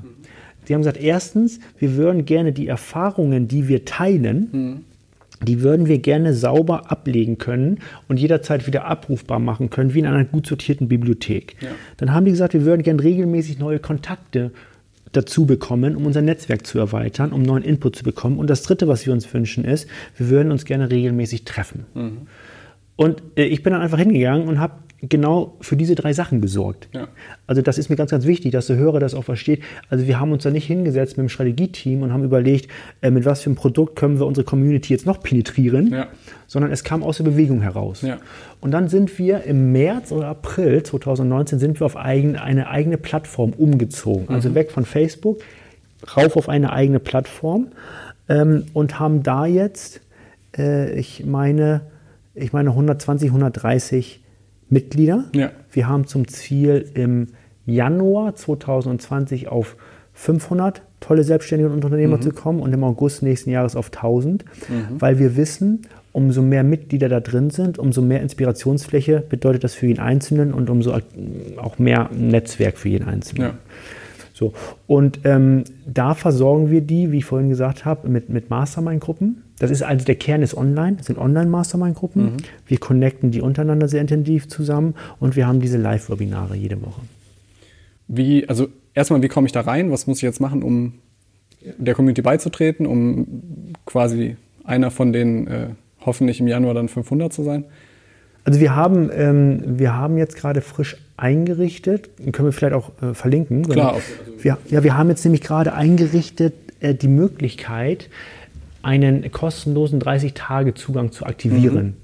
Sie haben gesagt, erstens, wir würden gerne die Erfahrungen, die wir teilen, mhm die würden wir gerne sauber ablegen können und jederzeit wieder abrufbar machen können, wie in einer gut sortierten Bibliothek. Ja. Dann haben die gesagt, wir würden gerne regelmäßig neue Kontakte dazu bekommen, um unser Netzwerk zu erweitern, um neuen Input zu bekommen. Und das Dritte, was wir uns wünschen, ist, wir würden uns gerne regelmäßig treffen. Mhm. Und äh, ich bin dann einfach hingegangen und habe genau für diese drei Sachen gesorgt. Ja. Also das ist mir ganz, ganz wichtig, dass der Hörer das auch versteht. Also wir haben uns da nicht hingesetzt mit dem Strategieteam und haben überlegt, äh, mit was für einem Produkt können wir unsere Community jetzt noch penetrieren, ja. sondern es kam aus der Bewegung heraus. Ja. Und dann sind wir im März oder April 2019 sind wir auf eigen, eine eigene Plattform umgezogen. Also mhm. weg von Facebook, rauf auf eine eigene Plattform ähm, und haben da jetzt, äh, ich meine, ich meine 120, 130 Mitglieder. Ja. Wir haben zum Ziel im Januar 2020 auf 500 tolle Selbstständige und Unternehmer mhm. zu kommen und im August nächsten Jahres auf 1000, mhm. weil wir wissen, umso mehr Mitglieder da drin sind, umso mehr Inspirationsfläche bedeutet das für jeden Einzelnen und umso auch mehr Netzwerk für jeden Einzelnen. Ja. So. Und ähm, da versorgen wir die, wie ich vorhin gesagt habe, mit, mit Mastermind-Gruppen. Das ist also der Kern ist online, das sind Online-Mastermind-Gruppen. Mhm. Wir connecten die untereinander sehr intensiv zusammen und wir haben diese Live-Webinare jede Woche. Wie, also erstmal, wie komme ich da rein? Was muss ich jetzt machen, um der Community beizutreten, um quasi einer von den äh, hoffentlich im Januar dann 500 zu sein? Also wir haben, ähm, wir haben jetzt gerade frisch eingerichtet, können wir vielleicht auch äh, verlinken. Klar. Wir, ja, wir haben jetzt nämlich gerade eingerichtet äh, die Möglichkeit, einen kostenlosen 30-Tage-Zugang zu aktivieren. Mhm.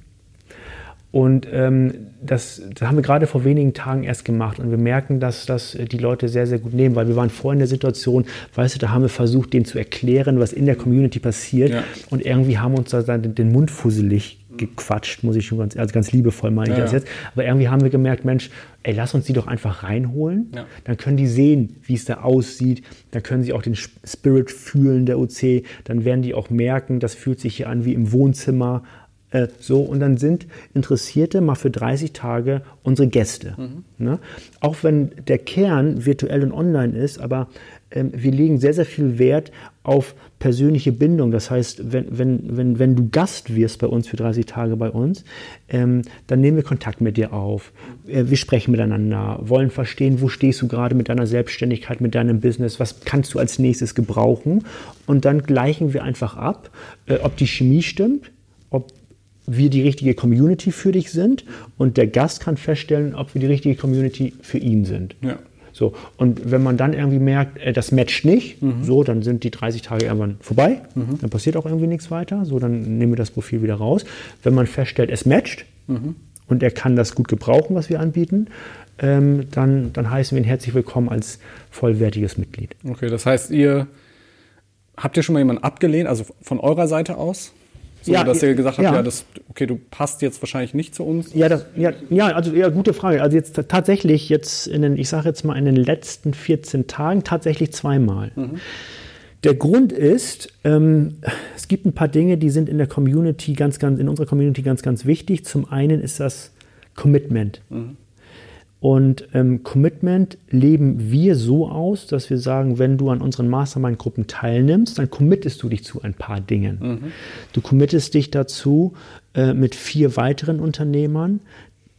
Und ähm, das, das, haben wir gerade vor wenigen Tagen erst gemacht und wir merken, dass das die Leute sehr, sehr gut nehmen, weil wir waren vorhin in der Situation, weißt du, da haben wir versucht, denen zu erklären, was in der Community passiert ja. und irgendwie haben uns da den, den Mund fusselig gequatscht, muss ich schon ganz, also ganz liebevoll meine ich ja, das jetzt. Aber irgendwie haben wir gemerkt, Mensch, ey, lass uns die doch einfach reinholen. Ja. Dann können die sehen, wie es da aussieht. Dann können sie auch den Spirit fühlen der OC. Dann werden die auch merken, das fühlt sich hier an wie im Wohnzimmer. Äh, so, und dann sind Interessierte mal für 30 Tage unsere Gäste. Mhm. Ne? Auch wenn der Kern virtuell und online ist, aber ähm, wir legen sehr, sehr viel Wert auf persönliche Bindung. Das heißt, wenn, wenn, wenn, wenn du Gast wirst bei uns für 30 Tage bei uns, ähm, dann nehmen wir Kontakt mit dir auf. Äh, wir sprechen miteinander, wollen verstehen, wo stehst du gerade mit deiner Selbstständigkeit, mit deinem Business, was kannst du als nächstes gebrauchen. Und dann gleichen wir einfach ab, äh, ob die Chemie stimmt, ob wir die richtige Community für dich sind und der Gast kann feststellen, ob wir die richtige Community für ihn sind. Ja. So, und wenn man dann irgendwie merkt, äh, das matcht nicht, mhm. so, dann sind die 30 Tage irgendwann vorbei, mhm. dann passiert auch irgendwie nichts weiter, so, dann nehmen wir das Profil wieder raus. Wenn man feststellt, es matcht mhm. und er kann das gut gebrauchen, was wir anbieten, ähm, dann, dann heißen wir ihn herzlich willkommen als vollwertiges Mitglied. Okay, das heißt, ihr habt ihr schon mal jemanden abgelehnt, also von eurer Seite aus? So, ja, dass ihr gesagt habt, ja. ja, das, okay, du passt jetzt wahrscheinlich nicht zu uns. Ja, das, ja, ja, also ja, gute Frage. Also jetzt tatsächlich jetzt in den, ich sage jetzt mal in den letzten 14 Tagen tatsächlich zweimal. Mhm. Der Grund ist, ähm, es gibt ein paar Dinge, die sind in der Community ganz, ganz, in unserer Community ganz, ganz wichtig. Zum einen ist das Commitment. Mhm. Und ähm, Commitment leben wir so aus, dass wir sagen, wenn du an unseren Mastermind-Gruppen teilnimmst, dann committest du dich zu ein paar Dingen. Mhm. Du committest dich dazu, äh, mit vier weiteren Unternehmern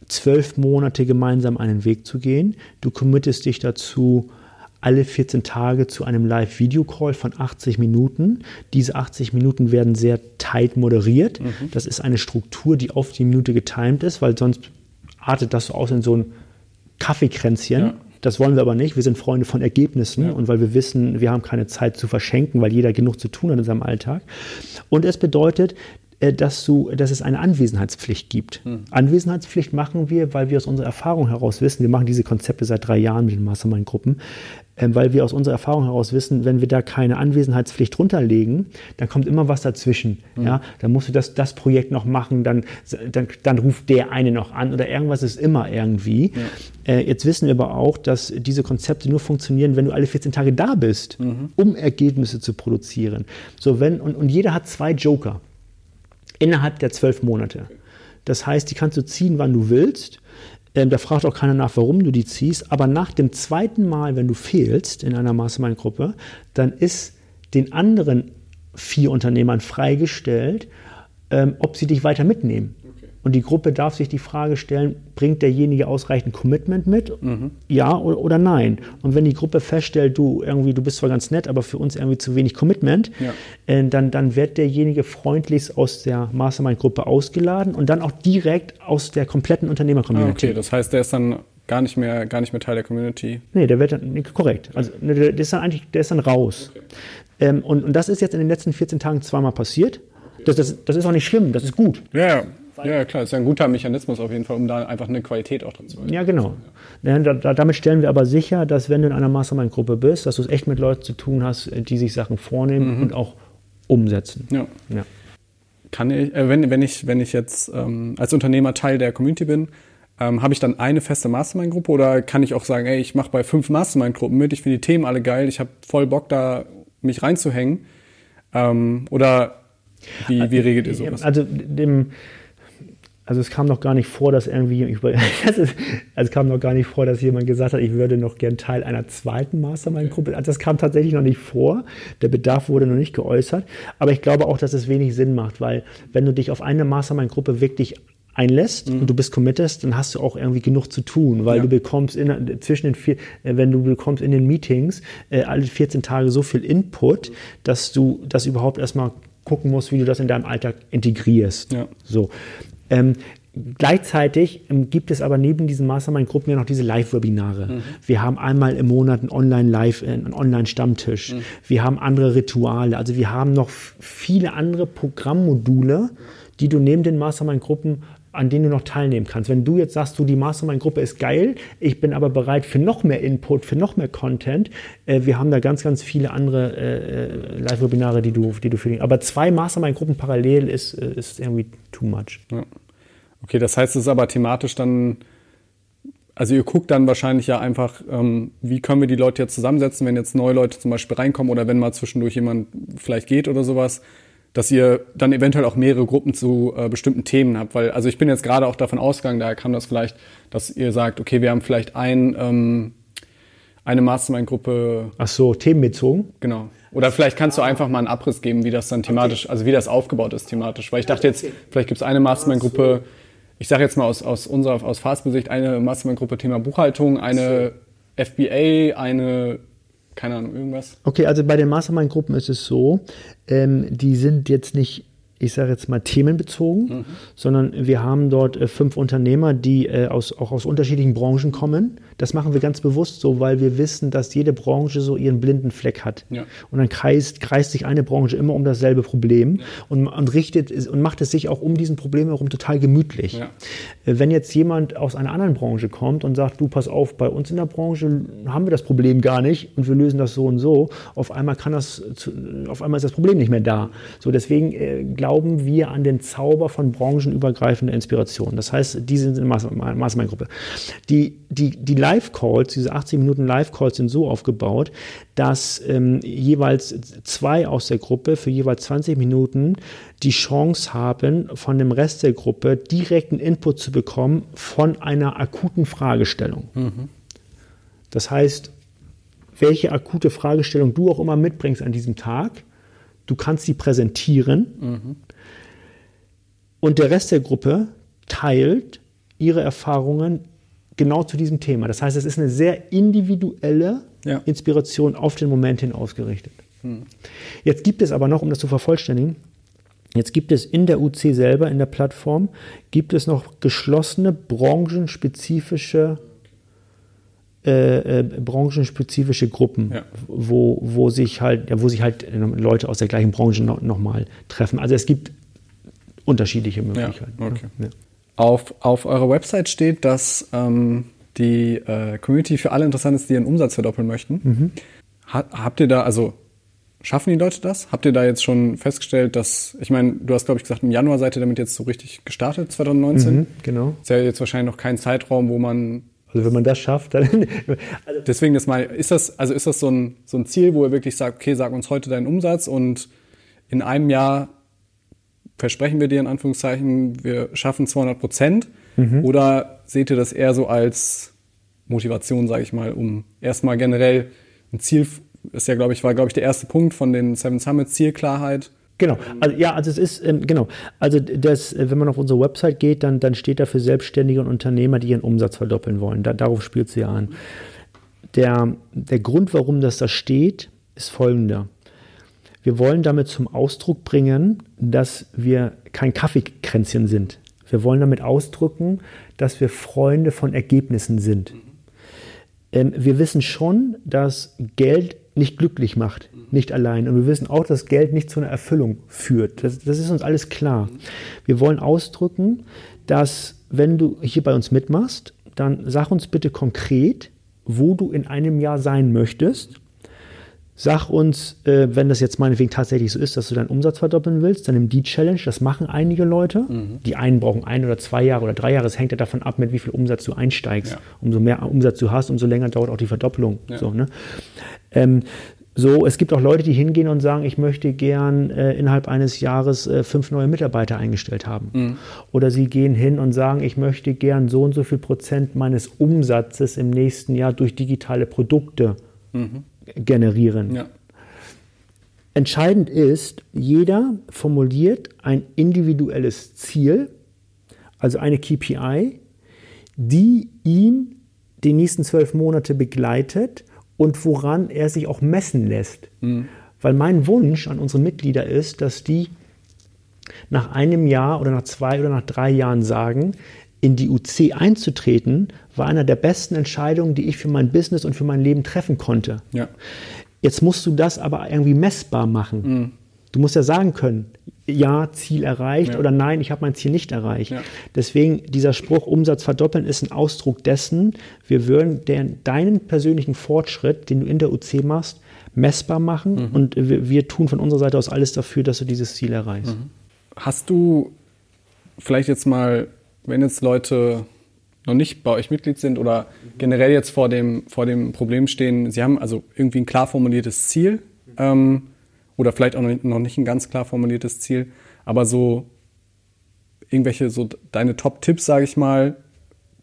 zwölf Monate gemeinsam einen Weg zu gehen. Du committest dich dazu, alle 14 Tage zu einem Live-Video-Call von 80 Minuten. Diese 80 Minuten werden sehr tight moderiert. Mhm. Das ist eine Struktur, die auf die Minute getimt ist, weil sonst artet das so aus in so ein Kaffeekränzchen. Ja. Das wollen wir aber nicht. Wir sind Freunde von Ergebnissen ja. und weil wir wissen, wir haben keine Zeit zu verschenken, weil jeder genug zu tun hat in seinem Alltag. Und es bedeutet, dass, du, dass es eine Anwesenheitspflicht gibt. Hm. Anwesenheitspflicht machen wir, weil wir aus unserer Erfahrung heraus wissen, wir machen diese Konzepte seit drei Jahren mit den Mastermind-Gruppen, ähm, weil wir aus unserer Erfahrung heraus wissen, wenn wir da keine Anwesenheitspflicht runterlegen, dann kommt immer was dazwischen. Mhm. Ja? Dann musst du das, das Projekt noch machen, dann, dann, dann ruft der eine noch an oder irgendwas ist immer irgendwie. Ja. Äh, jetzt wissen wir aber auch, dass diese Konzepte nur funktionieren, wenn du alle 14 Tage da bist, mhm. um Ergebnisse zu produzieren. So, wenn, und, und jeder hat zwei Joker innerhalb der zwölf Monate. Das heißt, die kannst du ziehen, wann du willst. Ähm, da fragt auch keiner nach, warum du die ziehst. Aber nach dem zweiten Mal, wenn du fehlst in einer Mastermind-Gruppe, dann ist den anderen vier Unternehmern freigestellt, ähm, ob sie dich weiter mitnehmen. Und die Gruppe darf sich die Frage stellen, bringt derjenige ausreichend Commitment mit? Mhm. Ja oder, nein? Und wenn die Gruppe feststellt, du irgendwie, du bist zwar ganz nett, aber für uns irgendwie zu wenig Commitment, ja. äh, dann, dann wird derjenige freundlichst aus der Mastermind-Gruppe ausgeladen und dann auch direkt aus der kompletten Unternehmer-Community. Ah, okay, das heißt, der ist dann gar nicht mehr, gar nicht mehr Teil der Community. Nee, der wird dann, korrekt. Also der ist dann eigentlich, der ist dann raus. Okay. Ähm, und, und das ist jetzt in den letzten 14 Tagen zweimal passiert. Das, das, das ist auch nicht schlimm, das ist gut. Ja, ja. Ja, klar, das ist ja ein guter Mechanismus auf jeden Fall, um da einfach eine Qualität auch drin zu haben. Ja, genau. Ja. Da, damit stellen wir aber sicher, dass wenn du in einer Mastermind-Gruppe bist, dass du es echt mit Leuten zu tun hast, die sich Sachen vornehmen mhm. und auch umsetzen. Ja. ja. Kann ich, äh, wenn, wenn, ich, wenn ich jetzt ähm, als Unternehmer Teil der Community bin, ähm, habe ich dann eine feste Mastermind-Gruppe oder kann ich auch sagen, ey, ich mache bei fünf Mastermind-Gruppen mit, ich finde die Themen alle geil, ich habe voll Bock da, mich reinzuhängen? Ähm, oder wie, wie regelt ihr sowas? Also dem also es kam noch gar nicht vor, dass irgendwie, (laughs) also es kam noch gar nicht vor, dass jemand gesagt hat, ich würde noch gern Teil einer zweiten Mastermind-Gruppe. Also das kam tatsächlich noch nicht vor. Der Bedarf wurde noch nicht geäußert. Aber ich glaube auch, dass es wenig Sinn macht, weil wenn du dich auf eine Mastermind-Gruppe wirklich einlässt mhm. und du bist committed, dann hast du auch irgendwie genug zu tun, weil ja. du bekommst in, zwischen den vier, äh, wenn du bekommst in den Meetings äh, alle 14 Tage so viel Input, dass du das überhaupt erstmal gucken musst, wie du das in deinem Alltag integrierst. Ja. So. Ähm, Gleichzeitig ähm, gibt es aber neben diesen Mastermind-Gruppen ja noch diese Live-Webinare. Mhm. Wir haben einmal im Monat einen Online-Live, äh, einen Online-Stammtisch. Mhm. Wir haben andere Rituale. Also wir haben noch viele andere Programmmodule, die du neben den Mastermind-Gruppen an denen du noch teilnehmen kannst. Wenn du jetzt sagst, du, die Mastermind-Gruppe ist geil, ich bin aber bereit für noch mehr Input, für noch mehr Content, äh, wir haben da ganz, ganz viele andere äh, äh Live-Webinare, die du, die du für Aber zwei Mastermind-Gruppen parallel ist, äh, ist irgendwie too much. Ja. Okay, das heißt, es ist aber thematisch dann, also ihr guckt dann wahrscheinlich ja einfach, ähm, wie können wir die Leute jetzt zusammensetzen, wenn jetzt neue Leute zum Beispiel reinkommen oder wenn mal zwischendurch jemand vielleicht geht oder sowas, dass ihr dann eventuell auch mehrere Gruppen zu äh, bestimmten Themen habt. Weil, also ich bin jetzt gerade auch davon ausgegangen, daher kam das vielleicht, dass ihr sagt, okay, wir haben vielleicht ein, ähm, eine Mastermind-Gruppe. Ach so, themenbezogen? Genau. Oder vielleicht kannst du einfach mal einen Abriss geben, wie das dann thematisch, also wie das aufgebaut ist thematisch. Weil ich dachte jetzt, vielleicht gibt es eine Mastermind-Gruppe, ich sage jetzt mal aus, aus unserer, aus Fastbesicht, eine Mastermind-Gruppe Thema Buchhaltung, eine FBA, eine keine Ahnung, irgendwas? Okay, also bei den Mastermind-Gruppen ist es so, ähm, die sind jetzt nicht ich sage jetzt mal themenbezogen, mhm. sondern wir haben dort äh, fünf Unternehmer, die äh, aus, auch aus unterschiedlichen Branchen kommen. Das machen wir ganz bewusst so, weil wir wissen, dass jede Branche so ihren blinden Fleck hat. Ja. Und dann kreist, kreist sich eine Branche immer um dasselbe Problem ja. und, und, richtet und macht es sich auch um diesen Problem herum total gemütlich. Ja. Äh, wenn jetzt jemand aus einer anderen Branche kommt und sagt, du pass auf, bei uns in der Branche haben wir das Problem gar nicht und wir lösen das so und so, auf einmal kann das, auf einmal ist das Problem nicht mehr da. So deswegen äh, glaube glauben wir an den Zauber von branchenübergreifender Inspiration. Das heißt, die sind in der Mastermind-Gruppe. Die, die, die Live-Calls, diese 80 Minuten Live-Calls sind so aufgebaut, dass ähm, jeweils zwei aus der Gruppe für jeweils 20 Minuten die Chance haben, von dem Rest der Gruppe direkten Input zu bekommen von einer akuten Fragestellung. Mhm. Das heißt, welche akute Fragestellung du auch immer mitbringst an diesem Tag, du kannst sie präsentieren mhm. und der Rest der Gruppe teilt ihre Erfahrungen genau zu diesem Thema. Das heißt, es ist eine sehr individuelle ja. Inspiration auf den Moment hin ausgerichtet. Mhm. Jetzt gibt es aber noch, um das zu vervollständigen, Jetzt gibt es in der UC selber, in der Plattform, gibt es noch geschlossene branchenspezifische äh, äh, branchenspezifische Gruppen, ja. wo, wo sich halt, ja, wo sich halt Leute aus der gleichen Branche noch, noch mal treffen. Also es gibt unterschiedliche Möglichkeiten. Ja, okay. ja. Auf, auf eurer Website steht, dass ähm, die äh, Community für alle interessant ist, die ihren Umsatz verdoppeln möchten. Mhm. Ha, habt ihr da, also schaffen die Leute das? Habt ihr da jetzt schon festgestellt, dass, ich meine, du hast, glaube ich, gesagt, im Januar seid ihr damit jetzt so richtig gestartet, 2019? Mhm, genau. Ist ja jetzt wahrscheinlich noch kein Zeitraum, wo man also wenn man das schafft, dann. (laughs) also Deswegen das mal, ist das, also ist das so ein, so ein Ziel, wo ihr wirklich sagt, okay, sag uns heute deinen Umsatz und in einem Jahr versprechen wir dir in Anführungszeichen, wir schaffen 200 Prozent? Mhm. Oder seht ihr das eher so als Motivation, sage ich mal, um erstmal generell ein Ziel, ist ja, glaube ich, war, glaube ich, der erste Punkt von den Seven Summits, Zielklarheit Genau, also ja, also es ist, ähm, genau, also das, äh, wenn man auf unsere Website geht, dann, dann steht da für Selbstständige und Unternehmer, die ihren Umsatz verdoppeln wollen. Da, darauf spielt sie ja an. Der, der Grund, warum das da steht, ist folgender. Wir wollen damit zum Ausdruck bringen, dass wir kein Kaffeekränzchen sind. Wir wollen damit ausdrücken, dass wir Freunde von Ergebnissen sind. Ähm, wir wissen schon, dass Geld nicht glücklich macht, nicht allein. Und wir wissen auch, dass Geld nicht zu einer Erfüllung führt. Das, das ist uns alles klar. Wir wollen ausdrücken, dass wenn du hier bei uns mitmachst, dann sag uns bitte konkret, wo du in einem Jahr sein möchtest. Sag uns, äh, wenn das jetzt meinetwegen tatsächlich so ist, dass du deinen Umsatz verdoppeln willst, dann nimm die Challenge. Das machen einige Leute. Mhm. Die einen brauchen ein oder zwei Jahre oder drei Jahre. Es hängt ja davon ab, mit wie viel Umsatz du einsteigst. Ja. Umso mehr Umsatz du hast, umso länger dauert auch die Verdoppelung. Ja. So, ne? ähm, so, es gibt auch Leute, die hingehen und sagen, ich möchte gern äh, innerhalb eines Jahres äh, fünf neue Mitarbeiter eingestellt haben. Mhm. Oder sie gehen hin und sagen, ich möchte gern so und so viel Prozent meines Umsatzes im nächsten Jahr durch digitale Produkte mhm. generieren. Ja. Entscheidend ist, jeder formuliert ein individuelles Ziel, also eine KPI, die ihn die nächsten zwölf Monate begleitet und woran er sich auch messen lässt. Mhm. Weil mein Wunsch an unsere Mitglieder ist, dass die nach einem Jahr oder nach zwei oder nach drei Jahren sagen, in die UC einzutreten, war einer der besten Entscheidungen, die ich für mein Business und für mein Leben treffen konnte. Ja. Jetzt musst du das aber irgendwie messbar machen. Mhm. Du musst ja sagen können, ja, Ziel erreicht ja. oder nein, ich habe mein Ziel nicht erreicht. Ja. Deswegen dieser Spruch Umsatz verdoppeln ist ein Ausdruck dessen, wir würden den, deinen persönlichen Fortschritt, den du in der UC machst, messbar machen mhm. und wir, wir, tun von unserer Seite aus alles dafür, dass du dieses Ziel erreichst. Mhm. Hast du vielleicht jetzt mal, wenn jetzt Leute noch nicht bei euch Mitglied sind oder generell jetzt vor dem, vor dem Problem stehen, sie haben also irgendwie ein klar formuliertes Ziel, ähm, oder vielleicht auch noch nicht ein ganz klar formuliertes Ziel, aber so irgendwelche, so deine Top-Tipps, sage ich mal.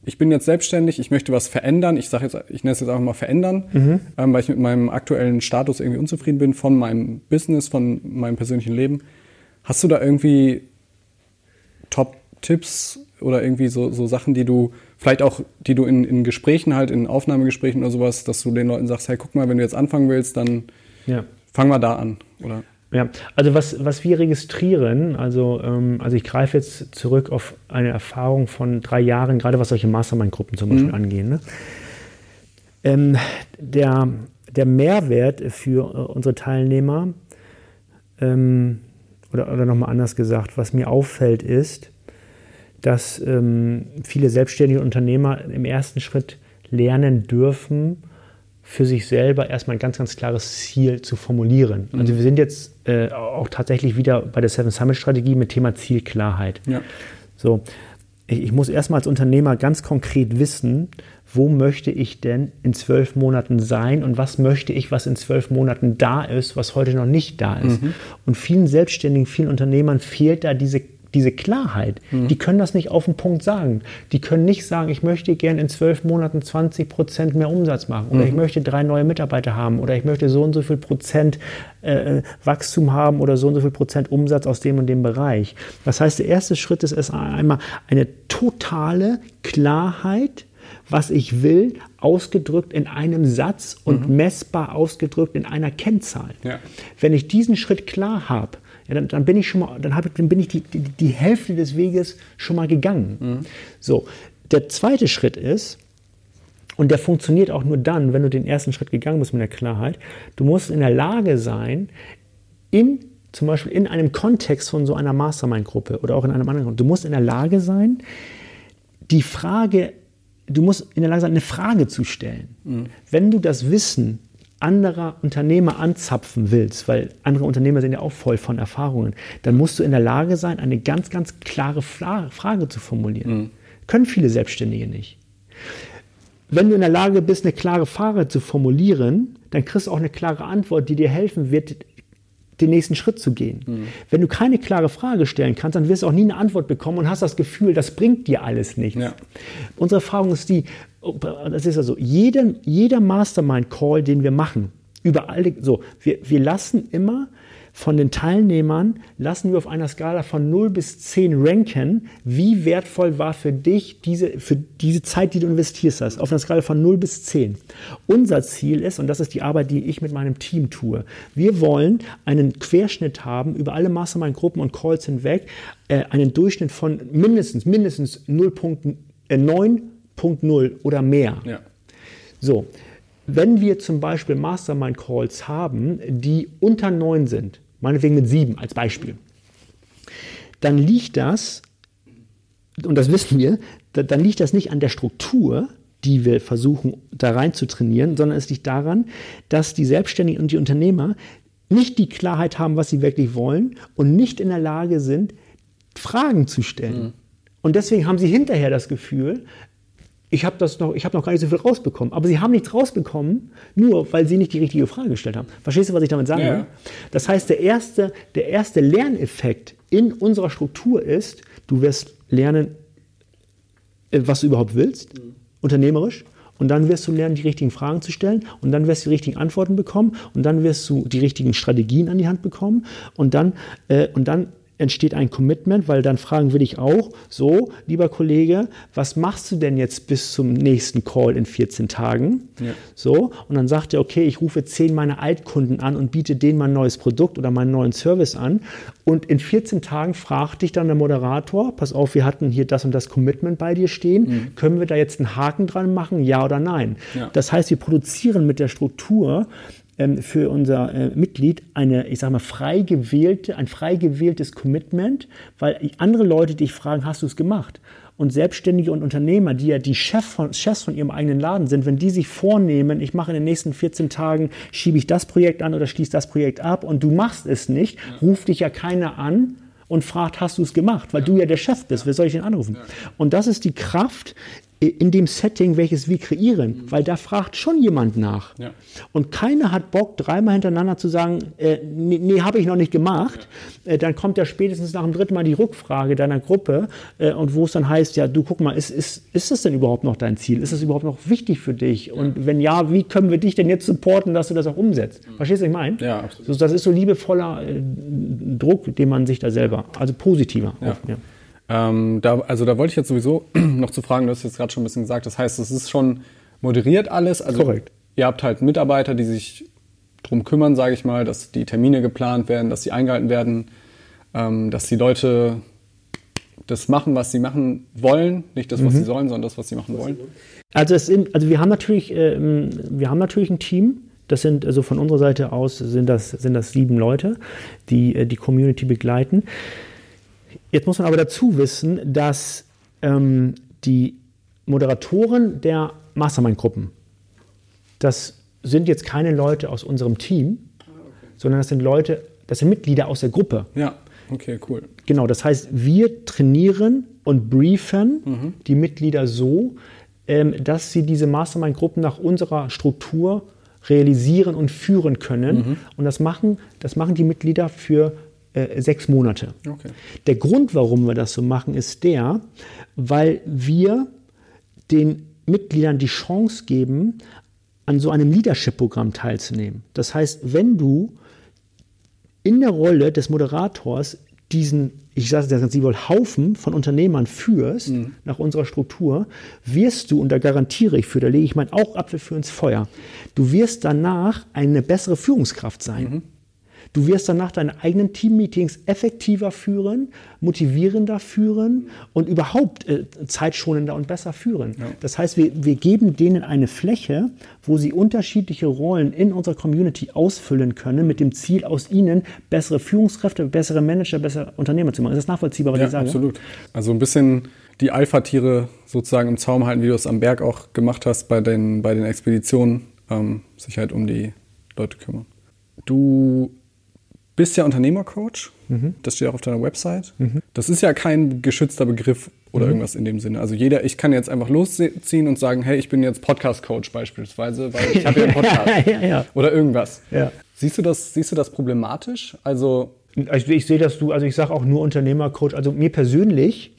Ich bin jetzt selbstständig, ich möchte was verändern. Ich sage jetzt, ich nenne es jetzt einfach mal verändern, mhm. ähm, weil ich mit meinem aktuellen Status irgendwie unzufrieden bin von meinem Business, von meinem persönlichen Leben. Hast du da irgendwie Top-Tipps oder irgendwie so, so Sachen, die du vielleicht auch, die du in, in Gesprächen halt, in Aufnahmegesprächen oder sowas, dass du den Leuten sagst, hey, guck mal, wenn du jetzt anfangen willst, dann ja. Fangen wir da an, oder? Ja, also was, was wir registrieren, also, ähm, also ich greife jetzt zurück auf eine Erfahrung von drei Jahren, gerade was solche Mastermind-Gruppen zum Beispiel mhm. angehen. Ne? Ähm, der, der Mehrwert für äh, unsere Teilnehmer, ähm, oder, oder nochmal anders gesagt, was mir auffällt, ist, dass ähm, viele selbstständige Unternehmer im ersten Schritt lernen dürfen, für sich selber erstmal ein ganz, ganz klares Ziel zu formulieren. Mhm. Also wir sind jetzt äh, auch tatsächlich wieder bei der Seven Summit Strategie mit Thema Zielklarheit. Ja. So, ich, ich muss erstmal als Unternehmer ganz konkret wissen, wo möchte ich denn in zwölf Monaten sein und was möchte ich, was in zwölf Monaten da ist, was heute noch nicht da ist. Mhm. Und vielen Selbstständigen, vielen Unternehmern fehlt da diese diese Klarheit, mhm. die können das nicht auf den Punkt sagen. Die können nicht sagen, ich möchte gerne in zwölf Monaten 20 Prozent mehr Umsatz machen oder mhm. ich möchte drei neue Mitarbeiter haben oder ich möchte so und so viel Prozent äh, Wachstum haben oder so und so viel Prozent Umsatz aus dem und dem Bereich. Das heißt, der erste Schritt ist erst einmal eine totale Klarheit, was ich will, ausgedrückt in einem Satz und mhm. messbar ausgedrückt in einer Kennzahl. Ja. Wenn ich diesen Schritt klar habe, ja, dann, dann, bin ich schon mal, dann, ich, dann bin ich die, die, die, Hälfte des Weges schon mal gegangen. Mhm. So, der zweite Schritt ist, und der funktioniert auch nur dann, wenn du den ersten Schritt gegangen bist mit der Klarheit, du musst in der Lage sein, in zum Beispiel in einem Kontext von so einer Mastermind-Gruppe oder auch in einem anderen, du musst in der Lage sein, die Frage, du musst in der Lage sein, eine Frage zu stellen. Mhm. Wenn du das Wissen anderer Unternehmer anzapfen willst, weil andere Unternehmer sind ja auch voll von Erfahrungen, dann musst du in der Lage sein, eine ganz, ganz klare Frage zu formulieren. Mhm. Können viele Selbstständige nicht. Wenn du in der Lage bist, eine klare Frage zu formulieren, dann kriegst du auch eine klare Antwort, die dir helfen wird, den nächsten Schritt zu gehen. Mhm. Wenn du keine klare Frage stellen kannst, dann wirst du auch nie eine Antwort bekommen und hast das Gefühl, das bringt dir alles nichts. Ja. Unsere Erfahrung ist die, das ist also jeden, jeder Mastermind-Call, den wir machen, überall so, wir, wir lassen immer von den Teilnehmern, lassen wir auf einer Skala von 0 bis 10 ranken, wie wertvoll war für dich diese, für diese Zeit, die du investierst hast, auf einer Skala von 0 bis 10. Unser Ziel ist, und das ist die Arbeit, die ich mit meinem Team tue, wir wollen einen Querschnitt haben über alle Mastermind-Gruppen und Calls hinweg, äh, einen Durchschnitt von mindestens, mindestens 0.9 1.0 oder mehr. Ja. So, wenn wir zum Beispiel Mastermind-Calls haben, die unter 9 sind, meinetwegen mit 7 als Beispiel, dann liegt das, und das wissen wir, dann liegt das nicht an der Struktur, die wir versuchen da rein zu trainieren, sondern es liegt daran, dass die Selbstständigen und die Unternehmer nicht die Klarheit haben, was sie wirklich wollen und nicht in der Lage sind, Fragen zu stellen. Mhm. Und deswegen haben sie hinterher das Gefühl, ich habe noch, hab noch gar nicht so viel rausbekommen. Aber sie haben nichts rausbekommen, nur weil sie nicht die richtige Frage gestellt haben. Verstehst du, was ich damit sage? Ja. Das heißt, der erste, der erste Lerneffekt in unserer Struktur ist, du wirst lernen, äh, was du überhaupt willst, mhm. unternehmerisch. Und dann wirst du lernen, die richtigen Fragen zu stellen. Und dann wirst du die richtigen Antworten bekommen. Und dann wirst du die richtigen Strategien an die Hand bekommen. Und dann, äh, und dann entsteht ein Commitment, weil dann fragen wir dich auch, so, lieber Kollege, was machst du denn jetzt bis zum nächsten Call in 14 Tagen? Ja. So, und dann sagt er, okay, ich rufe zehn meiner Altkunden an und biete denen mein neues Produkt oder meinen neuen Service an. Und in 14 Tagen fragt dich dann der Moderator, pass auf, wir hatten hier das und das Commitment bei dir stehen, mhm. können wir da jetzt einen Haken dran machen, ja oder nein? Ja. Das heißt, wir produzieren mit der Struktur ähm, für unser äh, Mitglied eine, ich sage mal, frei gewählte, ein frei gewähltes Commitment, weil andere Leute dich fragen, hast du es gemacht? Und Selbstständige und Unternehmer, die ja die Chef von, Chefs von ihrem eigenen Laden sind, wenn die sich vornehmen, ich mache in den nächsten 14 Tagen, schiebe ich das Projekt an oder schließe das Projekt ab und du machst es nicht, ja. ruft dich ja keiner an und fragt, hast du es gemacht? Weil ja. du ja der Chef bist, wer soll ich denn anrufen? Ja. Und das ist die Kraft, in dem Setting, welches wir kreieren, mhm. weil da fragt schon jemand nach. Ja. Und keiner hat Bock, dreimal hintereinander zu sagen, äh, nee, nee habe ich noch nicht gemacht. Ja. Äh, dann kommt ja spätestens nach dem dritten Mal die Rückfrage deiner Gruppe äh, und wo es dann heißt, ja, du guck mal, ist, ist, ist das denn überhaupt noch dein Ziel? Ist das überhaupt noch wichtig für dich? Ja. Und wenn ja, wie können wir dich denn jetzt supporten, dass du das auch umsetzt? Mhm. Verstehst du, was ich meine? Ja, absolut. So, das ist so liebevoller äh, Druck, den man sich da selber, also positiver. Auf, ähm, da, also da wollte ich jetzt sowieso (clears throat) noch zu fragen, du hast jetzt gerade schon ein bisschen gesagt, das heißt, es ist schon moderiert alles. Also Korrekt. Ihr habt halt Mitarbeiter, die sich drum kümmern, sage ich mal, dass die Termine geplant werden, dass sie eingehalten werden, ähm, dass die Leute das machen, was sie machen wollen, nicht das, was mhm. sie sollen, sondern das, was sie machen wollen. Also, sind, also wir haben natürlich, ähm, wir haben natürlich ein Team. Das sind also von unserer Seite aus sind das, sind das sieben Leute, die äh, die Community begleiten. Jetzt muss man aber dazu wissen, dass ähm, die Moderatoren der Mastermind-Gruppen, das sind jetzt keine Leute aus unserem Team, sondern das sind Leute, das sind Mitglieder aus der Gruppe. Ja, okay, cool. Genau, das heißt, wir trainieren und briefen mhm. die Mitglieder so, ähm, dass sie diese Mastermind-Gruppen nach unserer Struktur realisieren und führen können. Mhm. Und das machen, das machen die Mitglieder für äh, sechs Monate. Okay. Der Grund, warum wir das so machen, ist der, weil wir den Mitgliedern die Chance geben, an so einem Leadership-Programm teilzunehmen. Das heißt, wenn du in der Rolle des Moderators diesen, ich sage das ganz liebevoll, Haufen von Unternehmern führst, mhm. nach unserer Struktur, wirst du, und da garantiere ich für, da lege ich meinen Augapfel für ins Feuer, du wirst danach eine bessere Führungskraft sein. Mhm. Du wirst danach deine eigenen Teammeetings effektiver führen, motivierender führen und überhaupt äh, zeitschonender und besser führen. Ja. Das heißt, wir, wir geben denen eine Fläche, wo sie unterschiedliche Rollen in unserer Community ausfüllen können, mit dem Ziel, aus ihnen bessere Führungskräfte, bessere Manager, bessere Unternehmer zu machen. Ist das nachvollziehbar, was ja, ich sage? Absolut. Also ein bisschen die Alpha-Tiere sozusagen im Zaum halten, wie du es am Berg auch gemacht hast bei den, bei den Expeditionen, ähm, sich halt um die Leute kümmern. Du bist ja Unternehmercoach. Mhm. Das steht auch auf deiner Website. Mhm. Das ist ja kein geschützter Begriff oder mhm. irgendwas in dem Sinne. Also jeder, ich kann jetzt einfach losziehen und sagen, hey, ich bin jetzt Podcast-Coach beispielsweise, weil ich habe ja einen Podcast. (laughs) ja, ja. Oder irgendwas. Ja. Siehst du das, siehst du das problematisch? Also ich, ich sehe das du, also ich sage auch nur Unternehmercoach. Also mir persönlich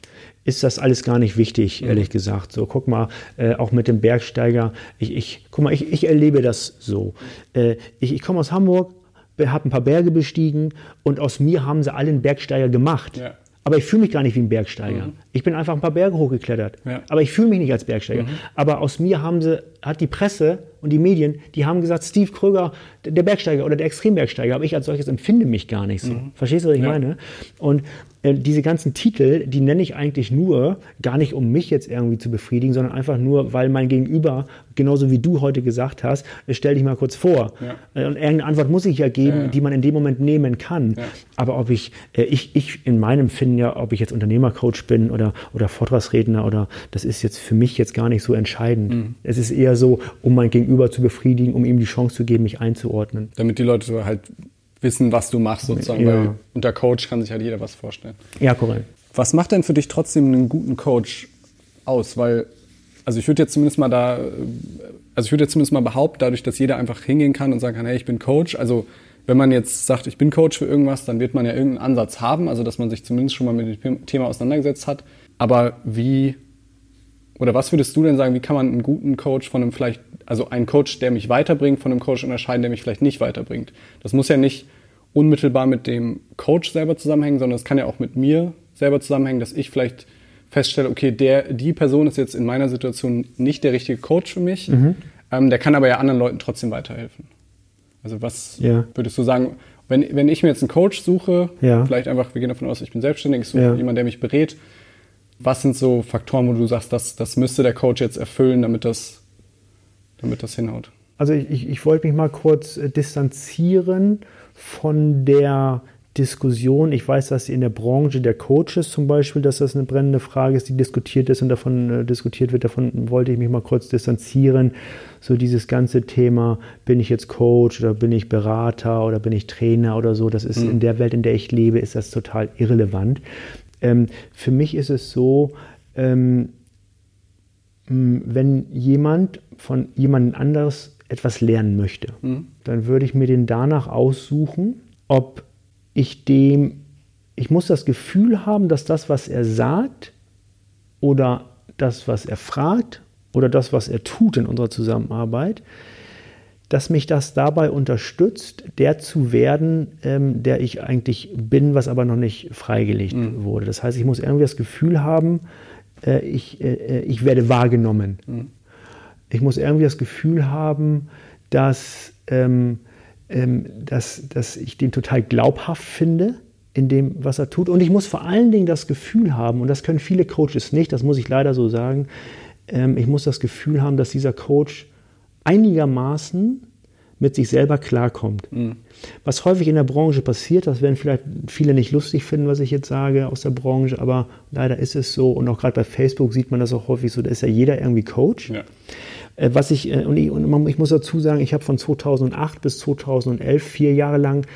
ist das alles gar nicht wichtig, mhm. ehrlich gesagt. So, guck mal, äh, auch mit dem Bergsteiger, ich, ich, guck mal, ich, ich erlebe das so. Äh, ich, ich komme aus Hamburg, habe ein paar Berge bestiegen und aus mir haben sie alle einen Bergsteiger gemacht. Ja. Aber ich fühle mich gar nicht wie ein Bergsteiger. Mhm. Ich bin einfach ein paar Berge hochgeklettert. Ja. Aber ich fühle mich nicht als Bergsteiger. Mhm. Aber aus mir haben sie, hat die Presse und die Medien, die haben gesagt, Steve Kröger, der Bergsteiger oder der Extrembergsteiger. Aber ich als solches empfinde mich gar nicht so. Verstehst du, was ich Mhm. Ja. meine? Und äh, diese ganzen Titel, die nenne ich eigentlich nur, gar nicht um mich jetzt irgendwie zu befriedigen, sondern einfach nur, weil mein Gegenüber, genauso wie du heute gesagt hast, äh, stell dich mal kurz vor. Ja. Äh, Und irgendeine Antwort muss ich ja geben, Ja, ja. die man in dem Moment nehmen kann. Aber ob ich, äh, ich, ich in meinem Finden ja, ob ich jetzt Unternehmercoach bin oder, oder Vortragsredner oder das ist jetzt für mich jetzt gar nicht so entscheidend. Mhm. Es ist eher so, um mein Gegenüber zu befriedigen, um ihm die Chance zu geben, mich einzuordnen. Damit die Leute so halt wissen, was du machst sozusagen, Ja. weil unter Coach kann sich halt jeder was vorstellen. Ja, korrekt. Was macht denn für dich trotzdem einen guten Coach aus? Weil, also ich würde jetzt zumindest mal da, also ich würde jetzt zumindest mal behaupten, dadurch, dass jeder einfach hingehen kann und sagen kann, hey, ich bin Coach. Also wenn man jetzt sagt, ich bin Coach für irgendwas, dann wird man ja irgendeinen Ansatz haben, also dass man sich zumindest schon mal mit dem Thema auseinandergesetzt hat. Aber wie, oder was würdest du denn sagen, wie kann man einen guten Coach von einem vielleicht, also einen Coach, der mich weiterbringt, von einem Coach unterscheiden, der mich vielleicht nicht weiterbringt? Das muss ja nicht unmittelbar mit dem Coach selber zusammenhängen, sondern es kann ja auch mit mir selber zusammenhängen, dass ich vielleicht feststelle, okay, der, die Person ist jetzt in meiner Situation nicht der richtige Coach für mich, ähm, der kann aber ja anderen Leuten trotzdem weiterhelfen. Also was Ja. würdest du sagen, wenn, wenn ich mir jetzt einen Coach suche, Ja. vielleicht einfach, wir gehen davon aus, ich bin selbstständig, ich suche Ja. jemanden, der mich berät, was sind so Faktoren, wo du sagst, das, das müsste der Coach jetzt erfüllen, damit das, damit das hinhaut? Also ich, ich, wollte mich mal kurz äh, distanzieren von der Diskussion. Ich weiß, dass in der Branche der Coaches zum Beispiel, dass das eine brennende Frage ist, die diskutiert ist und davon äh, diskutiert wird. Davon wollte ich mich mal kurz distanzieren. So dieses ganze Thema, bin ich jetzt Coach oder bin ich Berater oder bin ich Trainer oder so, das ist in der Welt, in der ich lebe, ist das total irrelevant. Ähm, für mich ist es so, ähm, mh, wenn jemand von jemand anderes etwas lernen möchte, dann würde ich mir den danach aussuchen, ob ich dem, ich muss das Gefühl haben, dass das, was er sagt oder das, was er fragt oder das, was er tut in unserer Zusammenarbeit, dass mich das dabei unterstützt, der zu werden, ähm, der ich eigentlich bin, was aber noch nicht freigelegt wurde. Das heißt, ich muss irgendwie das Gefühl haben, äh, ich, äh, ich werde wahrgenommen. Ich muss irgendwie das Gefühl haben, dass, ähm, ähm, dass, dass ich den total glaubhaft finde in dem, was er tut. Und ich muss vor allen Dingen das Gefühl haben, und das können viele Coaches nicht, das muss ich leider so sagen, ähm, ich muss das Gefühl haben, dass dieser Coach einigermaßen mit sich selber klarkommt. Was häufig in der Branche passiert, das werden vielleicht viele nicht lustig finden, was ich jetzt sage aus der Branche, aber leider ist es so und auch gerade bei Facebook sieht man das auch häufig so, da ist ja jeder irgendwie Coach. Ja. Äh, Was ich, äh, und ich, und ich muss dazu sagen, ich habe von 2008 bis 2011 vier Jahre lang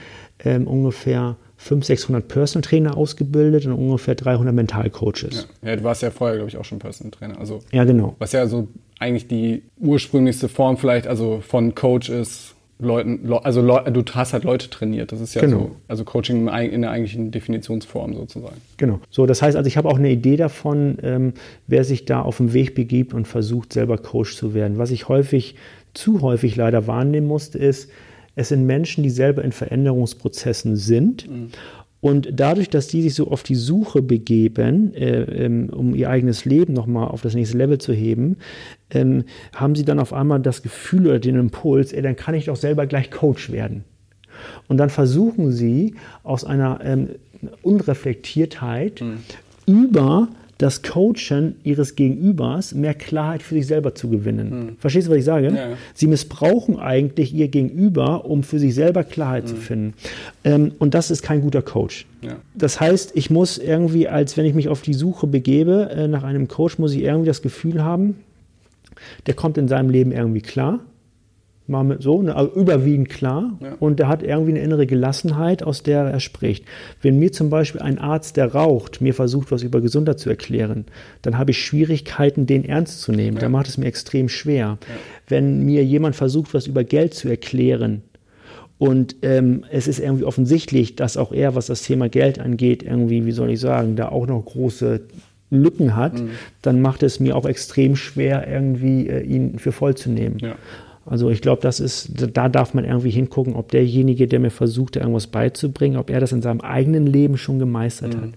ähm, ungefähr 500, 600 Personal Trainer ausgebildet und ungefähr 300 Mentalcoaches. Ja. ja, du warst ja vorher, glaube ich, auch schon Personal Trainer. Also Ja, genau. was ja so eigentlich die ursprünglichste Form vielleicht, also von Coach ist, Leuten, Le- also du hast halt Leute trainiert. Das ist ja Genau. so, also Coaching in der eigentlichen Definitionsform sozusagen. Genau. So, das heißt also, ich habe auch eine Idee davon, ähm, wer sich da auf den Weg begibt und versucht, selber Coach zu werden. Was ich häufig, zu häufig leider wahrnehmen musste, ist, es sind Menschen, die selber in Veränderungsprozessen sind. Und dadurch, dass die sich so auf die Suche begeben, äh, ähm, um ihr eigenes Leben nochmal auf das nächste Level zu heben, ähm, haben sie dann auf einmal das Gefühl oder den Impuls, ey, dann kann ich doch selber gleich Coach werden. Und dann versuchen sie aus einer ähm, Unreflektiertheit über das Coachen ihres Gegenübers mehr Klarheit für sich selber zu gewinnen. Verstehst du, was ich sage? Ja. Sie missbrauchen eigentlich ihr Gegenüber, um für sich selber Klarheit zu finden. Ähm, und das ist kein guter Coach. Ja. Das heißt, ich muss irgendwie, als wenn ich mich auf die Suche begebe äh, nach einem Coach, muss ich irgendwie das Gefühl haben, der kommt in seinem Leben irgendwie klar. Mal so, ne, also überwiegend klar. Ja. Und der hat irgendwie eine innere Gelassenheit, aus der er spricht. Wenn mir zum Beispiel ein Arzt, der raucht, mir versucht, was über Gesundheit zu erklären, dann habe ich Schwierigkeiten, den ernst zu nehmen. Da macht es mir extrem schwer. Wenn mir jemand versucht, was über Geld zu erklären, und ähm, es ist irgendwie offensichtlich, dass auch er, was das Thema Geld angeht, irgendwie, wie soll ich sagen, da auch noch große Lücken hat, dann macht es mir auch extrem schwer, irgendwie äh, ihn für voll zu nehmen. Ja. Also ich glaube, das ist, da darf man irgendwie hingucken, ob derjenige, der mir versucht, irgendwas beizubringen, ob er das in seinem eigenen Leben schon gemeistert mhm. hat.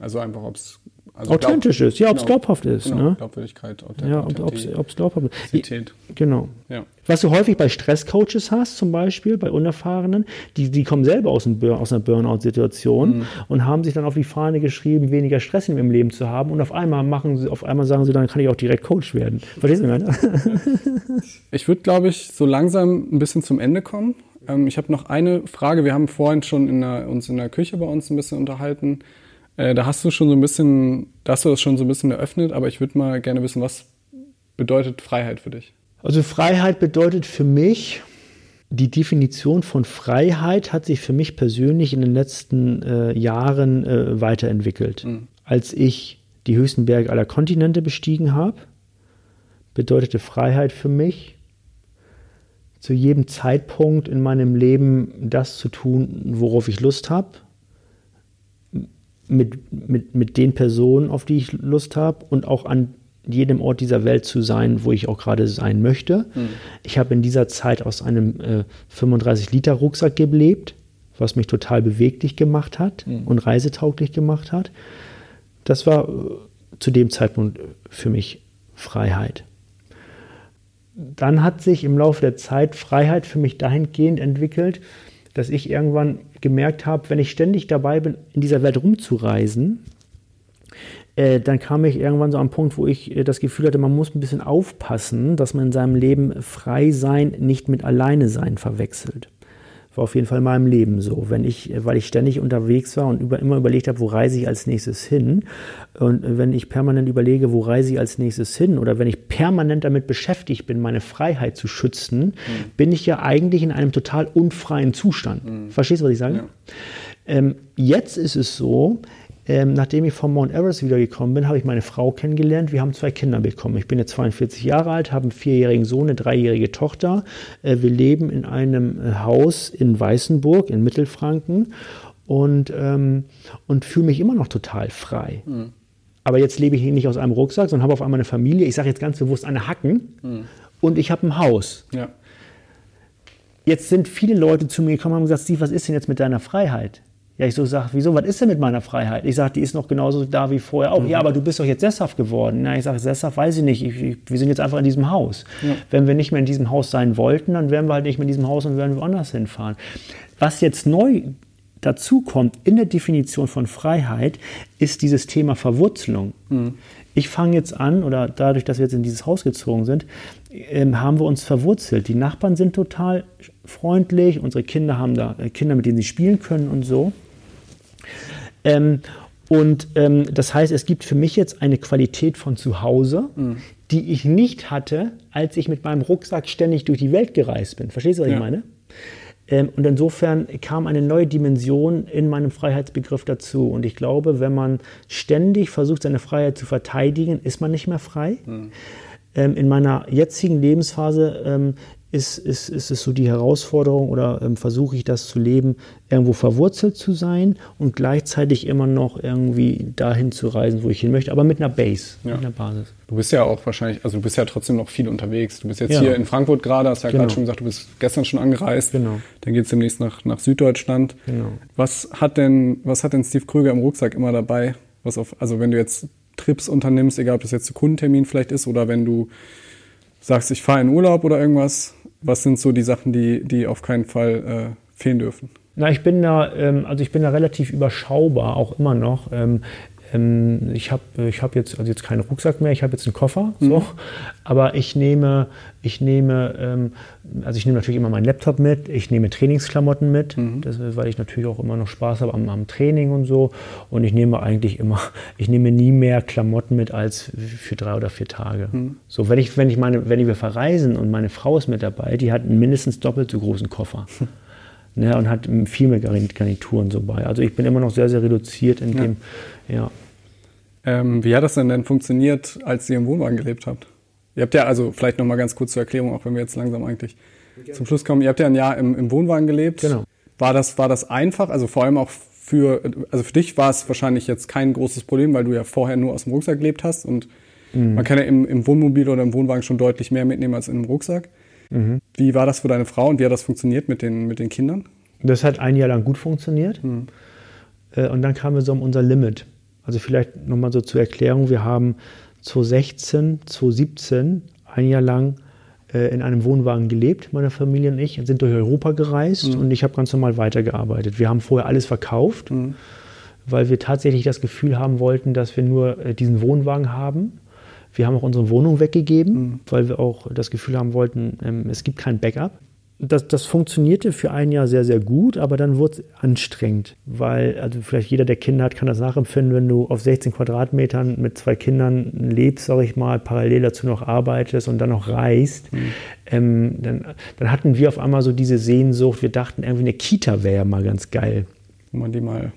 Also einfach, ob es also authentisch glaub, ist, ja, ob es genau, glaubhaft ist. Genau, ne? Glaubwürdigkeit, Ja, ob es glaubhaft ist. Genau. Ja. Was du häufig bei Stresscoaches hast, zum Beispiel, bei Unerfahrenen, die, die kommen selber aus, einem, aus einer Burnout-Situation mhm. und haben sich dann auf die Fahne geschrieben, weniger Stress in ihrem Leben zu haben und auf einmal machen sie, auf einmal sagen sie, dann kann ich auch direkt Coach werden. Verstehst du, meine? (laughs) (laughs) ich würde, glaube ich, so langsam ein bisschen zum Ende kommen. Ähm, ich habe noch eine Frage. Wir haben vorhin schon in der, uns in der Küche bei uns ein bisschen unterhalten äh, da hast du schon so ein bisschen, da hast du das schon so ein bisschen eröffnet, aber ich würde mal gerne wissen, was bedeutet Freiheit für dich? Also Freiheit bedeutet für mich, die Definition von Freiheit hat sich für mich persönlich in den letzten äh, Jahren äh, weiterentwickelt. Mhm. Als ich die höchsten Berge aller Kontinente bestiegen habe, bedeutete Freiheit für mich, zu jedem Zeitpunkt in meinem Leben das zu tun, worauf ich Lust habe, mit, mit, mit den Personen, auf die ich Lust habe und auch an jedem Ort dieser Welt zu sein, wo ich auch gerade sein möchte. Mhm. Ich habe in dieser Zeit aus einem äh, 35-Liter-Rucksack gelebt, was mich total beweglich gemacht hat mhm. und reisetauglich gemacht hat. Das war äh, zu dem Zeitpunkt für mich Freiheit. Dann hat sich im Laufe der Zeit Freiheit für mich dahingehend entwickelt, dass ich irgendwann gemerkt habe, wenn ich ständig dabei bin, in dieser Welt rumzureisen, äh, dann kam ich irgendwann so am Punkt, wo ich äh, das Gefühl hatte, man muss ein bisschen aufpassen, dass man in seinem Leben frei sein nicht mit alleine sein verwechselt war auf jeden Fall in meinem Leben so. Wenn ich, weil ich ständig unterwegs war und über, immer überlegt habe, wo reise ich als nächstes hin. Und wenn ich permanent überlege, wo reise ich als nächstes hin, oder wenn ich permanent damit beschäftigt bin, meine Freiheit zu schützen, mhm. bin ich ja eigentlich in einem total unfreien Zustand. Mhm. Verstehst du, was ich sage? Ja. Ähm, jetzt ist es so, ähm, nachdem ich vom Mount Everest wiedergekommen bin, habe ich meine Frau kennengelernt. Wir haben zwei Kinder bekommen. Ich bin jetzt 42 Jahre alt, habe einen vierjährigen Sohn, eine dreijährige Tochter. Äh, wir leben in einem äh, Haus in Weißenburg in Mittelfranken und, ähm, und fühle mich immer noch total frei. Mhm. Aber jetzt lebe ich nicht aus einem Rucksack, sondern habe auf einmal eine Familie. Ich sage jetzt ganz bewusst eine Hacken mhm. und ich habe ein Haus. Ja. Jetzt sind viele Leute zu mir gekommen und haben gesagt, Steve, was ist denn jetzt mit deiner Freiheit? Ja, ich so sage, wieso, was ist denn mit meiner Freiheit? Ich sage, die ist noch genauso da wie vorher auch. Mhm. Ja, aber du bist doch jetzt sesshaft geworden. Na, ich sage, sesshaft weiß ich nicht. Ich, ich, wir sind jetzt einfach in diesem Haus. Ja. Wenn wir nicht mehr in diesem Haus sein wollten, dann wären wir halt nicht mehr in diesem Haus und würden woanders hinfahren. Was jetzt neu dazu kommt in der Definition von Freiheit, ist dieses Thema Verwurzelung. Mhm. Ich fange jetzt an, oder dadurch, dass wir jetzt in dieses Haus gezogen sind, ähm, haben wir uns verwurzelt. Die Nachbarn sind total freundlich, unsere Kinder haben da äh, Kinder, mit denen sie spielen können und so. Ähm, und ähm, das heißt, es gibt für mich jetzt eine Qualität von zu Hause, mhm. die ich nicht hatte, als ich mit meinem Rucksack ständig durch die Welt gereist bin. Verstehst du, was ja. ich meine? Ähm, und insofern kam eine neue Dimension in meinem Freiheitsbegriff dazu. Und ich glaube, wenn man ständig versucht, seine Freiheit zu verteidigen, ist man nicht mehr frei. Mhm. Ähm, in meiner jetzigen Lebensphase ähm, ist, ist, ist es so die Herausforderung oder ähm, versuche ich das zu leben, irgendwo verwurzelt zu sein und gleichzeitig immer noch irgendwie dahin zu reisen, wo ich hin möchte, aber mit einer Base, ja. mit einer Basis. Du bist ja auch wahrscheinlich, also du bist ja trotzdem noch viel unterwegs. Du bist jetzt ja. hier in Frankfurt gerade, hast ja genau. gerade schon gesagt, du bist gestern schon angereist. Genau. Dann geht es demnächst nach, nach Süddeutschland. Genau. Was hat denn, was hat denn Steve Krüger im Rucksack immer dabei? Was auf, also wenn du jetzt Trips unternimmst, egal ob das jetzt zu Kundentermin vielleicht ist oder wenn du sagst, ich fahre in Urlaub oder irgendwas, was sind so die Sachen, die, die auf keinen Fall äh, fehlen dürfen? Na, ich bin da, ähm, also ich bin da relativ überschaubar, auch immer noch. Ähm, ähm, ich habe ich hab jetzt, also jetzt keinen Rucksack mehr, ich habe jetzt einen Koffer, mhm. so. aber ich nehme, ich nehme, ähm, also ich nehme natürlich immer meinen Laptop mit, ich nehme Trainingsklamotten mit, mhm. das, weil ich natürlich auch immer noch Spaß habe am, am, Training und so. Und ich nehme eigentlich immer, (laughs) ich nehme nie mehr Klamotten mit als für drei oder vier Tage. Mhm. So, wenn ich, wenn ich meine, wenn wir verreisen und meine Frau ist mit dabei, die hat mindestens doppelt so großen Koffer. (laughs) ne, und hat viel mehr Garnituren so bei. Also ich bin immer noch sehr, sehr reduziert in ja. dem, ja. Ähm, wie hat das denn denn funktioniert, als ihr im Wohnwagen gelebt habt? Ihr habt ja, also vielleicht nochmal ganz kurz zur Erklärung, auch wenn wir jetzt langsam eigentlich zum Schluss kommen. Ihr habt ja ein Jahr im, im Wohnwagen gelebt. Genau. War das, war das einfach? Also vor allem auch für, also für dich war es wahrscheinlich jetzt kein großes Problem, weil du ja vorher nur aus dem Rucksack gelebt hast und mhm. man kann ja im, im Wohnmobil oder im Wohnwagen schon deutlich mehr mitnehmen als in einem Rucksack. Mhm. Wie war das für deine Frau und wie hat das funktioniert mit den, mit den Kindern? Das hat ein Jahr lang gut funktioniert. Mhm. Und dann kamen wir so um unser Limit. Also vielleicht nochmal so zur Erklärung, wir haben 2016, 2017 ein Jahr lang äh, in einem Wohnwagen gelebt, meine Familie und ich, sind durch Europa gereist mhm. und ich habe ganz normal weitergearbeitet. Wir haben vorher alles verkauft, mhm. weil wir tatsächlich das Gefühl haben wollten, dass wir nur äh, diesen Wohnwagen haben. Wir haben auch unsere Wohnung weggegeben, mhm. weil wir auch das Gefühl haben wollten, ähm, es gibt kein Backup das, das funktionierte für ein Jahr sehr, sehr gut, aber dann wurde es anstrengend, weil, also vielleicht jeder, der Kinder hat, kann das nachempfinden, wenn du auf 16 Quadratmetern mit zwei Kindern lebst, sag ich mal, parallel dazu noch arbeitest und dann noch reist, mhm. ähm, dann, dann hatten wir auf einmal so diese Sehnsucht, wir dachten irgendwie eine Kita wäre ja mal ganz geil. Wo man die mal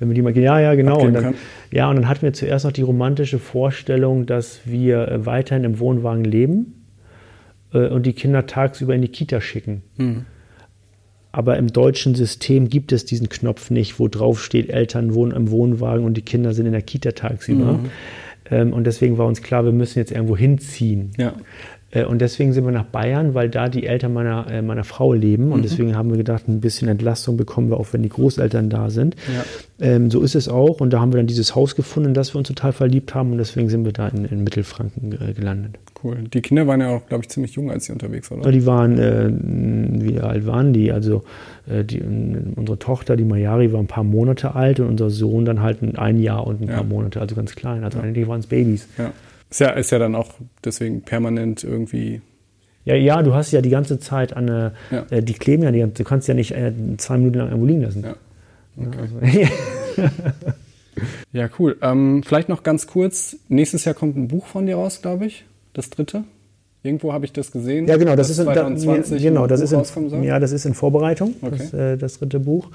wenn wir die mal, ja, ja, genau. Und dann, ja, und dann hatten wir zuerst noch die romantische Vorstellung, dass wir äh, weiterhin im Wohnwagen leben äh, und die Kinder tagsüber in die Kita schicken. Mhm. Aber im deutschen System gibt es diesen Knopf nicht, wo drauf steht, Eltern wohnen im Wohnwagen und die Kinder sind in der Kita tagsüber. Mhm. Ähm, und deswegen war uns klar, wir müssen jetzt irgendwo hinziehen. Ja. Äh, und deswegen sind wir nach Bayern, weil da die Eltern meiner, äh, meiner Frau leben. Und mhm. deswegen haben wir gedacht, ein bisschen Entlastung bekommen wir auch, wenn die Großeltern da sind. Ja. Ähm, so ist es auch. Und da haben wir dann dieses Haus gefunden, das wir uns total verliebt haben. Und deswegen sind wir da in, in Mittelfranken äh, gelandet. Cool. Die Kinder waren ja auch, glaube ich, ziemlich jung, als sie unterwegs waren. Ja, die waren, äh, wie alt waren die? Also äh, die, unsere Tochter, die Mayari, war ein paar Monate alt und unser Sohn dann halt ein Jahr und ein ja. paar Monate, also ganz klein. Also eigentlich waren es Babys. Ja. Ist ja, ist ja dann auch deswegen permanent irgendwie. Ja, ja, du hast ja die ganze Zeit eine, ja. äh, die kleben ja, die, du kannst ja nicht äh, zwei Minuten lang irgendwo liegen lassen. Ja, okay. also, (laughs) ja cool. Ähm, vielleicht noch ganz kurz, nächstes Jahr kommt ein Buch von dir raus, glaube ich, das dritte. Irgendwo habe ich das gesehen. Ja, genau, das ist in, da, genau, das ist in, ja, das ist in Vorbereitung, okay. das, äh, das dritte Buch.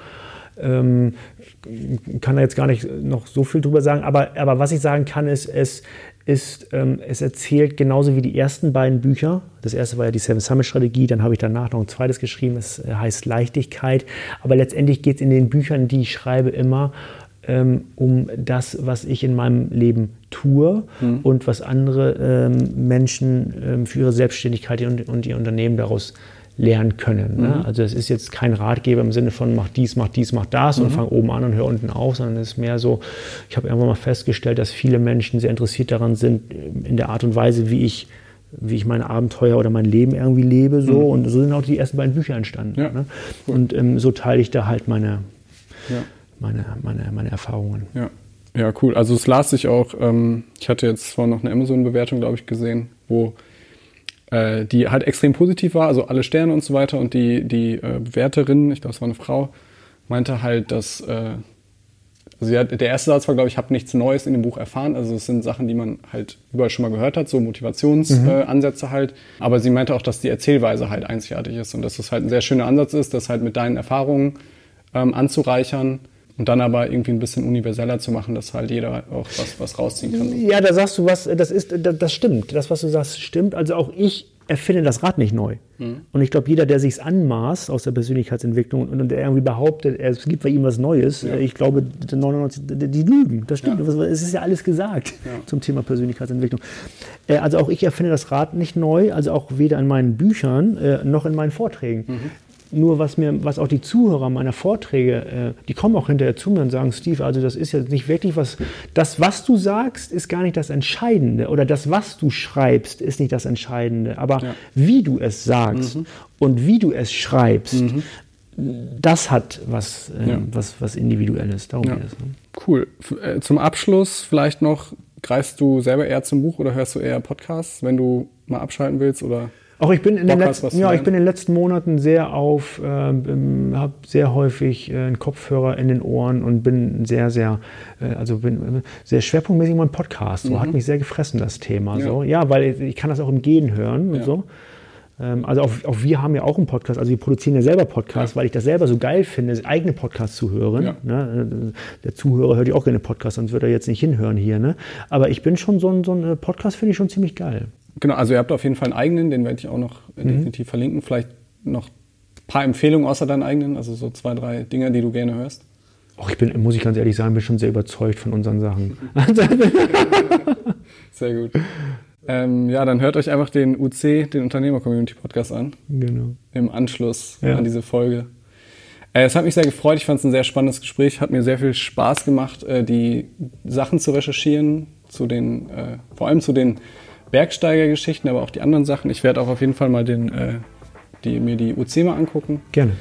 Ähm, kann da jetzt gar nicht noch so viel drüber sagen, aber, aber was ich sagen kann, ist, es, ist, ähm, es erzählt genauso wie die ersten beiden Bücher. Das erste war ja die Seven Summit Strategie, dann habe ich danach noch ein zweites geschrieben, das äh, heißt Leichtigkeit. Aber letztendlich geht es in den Büchern, die ich schreibe, immer ähm, um das, was ich in meinem Leben tue mhm. und was andere ähm, Menschen ähm, für ihre Selbstständigkeit und, und ihr Unternehmen daraus lernen können. Ne? Mhm. Also es ist jetzt kein Ratgeber im Sinne von mach dies, mach dies, mach das mhm. und fang oben an und hör unten auf, sondern es ist mehr so, ich habe irgendwann mal festgestellt, dass viele Menschen sehr interessiert daran sind, in der Art und Weise, wie ich wie ich meine Abenteuer oder mein Leben irgendwie lebe. So. Mhm. Und so sind auch die ersten beiden Bücher entstanden. Ja. Ne? Cool. Und ähm, so teile ich da halt meine, ja. meine, meine, meine Erfahrungen. Ja. ja, cool. Also es las sich auch, ähm, ich hatte jetzt vorhin noch eine Amazon-Bewertung, glaube ich, gesehen, wo äh, die halt extrem positiv war, also alle Sterne und so weiter. Und die, die äh, Bewerterin, ich glaube, es war eine Frau, meinte halt, dass, äh, also hat, der erste Satz war, glaube ich, habe nichts Neues in dem Buch erfahren. Also es sind Sachen, die man halt überall schon mal gehört hat, so Motivationsansätze mhm. äh, halt. Aber sie meinte auch, dass die Erzählweise halt einzigartig ist und dass es halt ein sehr schöner Ansatz ist, das halt mit deinen Erfahrungen ähm, anzureichern und dann aber irgendwie ein bisschen universeller zu machen, dass halt jeder auch was, was rausziehen kann. Ja, da sagst du was, das ist, das stimmt. Das, was du sagst, stimmt. Also auch ich erfinde das Rad nicht neu. Mhm. Und ich glaube, jeder, der sich anmaßt aus der Persönlichkeitsentwicklung und, der irgendwie behauptet, es gibt bei ihm was Neues, ja. ich glaube, 99, die lügen. Das stimmt. Ja. Es ist ja alles gesagt ja. zum Thema Persönlichkeitsentwicklung. Äh, also auch ich erfinde das Rad nicht neu, also auch weder in meinen Büchern äh, noch in meinen Vorträgen. Mhm. Nur was mir, was auch die Zuhörer meiner Vorträge, äh, die kommen auch hinterher zu mir und sagen, Steve, also das ist ja nicht wirklich was, das, was du sagst, ist gar nicht das Entscheidende oder das, was du schreibst, ist nicht das Entscheidende, aber ja. wie du es sagst mhm. und wie du es schreibst, mhm. das hat was, äh, ja. was, was Individuelles. Darum ja. ist, ne? Cool. Äh, zum Abschluss vielleicht noch, greifst du selber eher zum Buch oder hörst du eher Podcasts, wenn du mal abschalten willst oder auch ich bin in den letzten, ja, ich bin in den letzten Monaten sehr auf, äh, habe sehr häufig äh, einen Kopfhörer in den Ohren und bin sehr, sehr, äh, also bin äh, sehr schwerpunktmäßig mein Podcast. So mhm. hat mich sehr gefressen das Thema. Ja. So ja, weil ich, ich kann das auch im Gehen hören und ja. so. Ähm, also auch, auch, wir haben ja auch einen Podcast, also wir produzieren ja selber Podcasts, ja. weil ich das selber so geil finde, eigene Podcasts zu hören. Ja. Ne? Der Zuhörer hört ja auch gerne Podcasts, sonst würde er jetzt nicht hinhören hier. Ne? Aber ich bin schon so ein, so ein äh, Podcast, finde ich schon ziemlich geil. Genau, also ihr habt auf jeden Fall einen eigenen, den werde ich auch noch mhm. definitiv verlinken. Vielleicht noch ein paar Empfehlungen außer deinen eigenen, also so zwei, drei Dinge, die du gerne hörst. Auch ich bin, muss ich ganz ehrlich sagen, bin schon sehr überzeugt von unseren Sachen. (laughs) (laughs) sehr gut. Ähm, ja, dann hört euch einfach den UC, den Unternehmer-Community-Podcast an. Genau. Im Anschluss Ja. an diese Folge. Äh, es hat mich sehr gefreut. Ich fand es ein sehr spannendes Gespräch. Hat mir sehr viel Spaß gemacht, äh, die Sachen zu recherchieren, zu den, äh, vor allem zu den Bergsteigergeschichten, aber auch die anderen Sachen. Ich werde auch auf jeden Fall mal den, äh, die, mir die UC mal angucken. Gerne.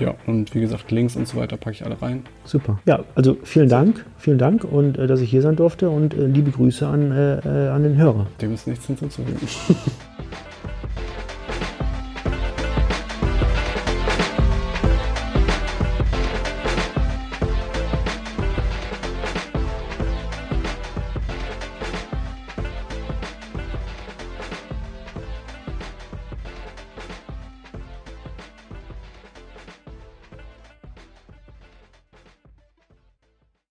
Ja, und wie gesagt, Links und so weiter packe ich alle rein. Super. Ja, also vielen Dank, vielen Dank und äh, dass ich hier sein durfte und äh, liebe Grüße an, äh, äh, an den Hörer. Dem ist nichts hinzuzufügen. (laughs)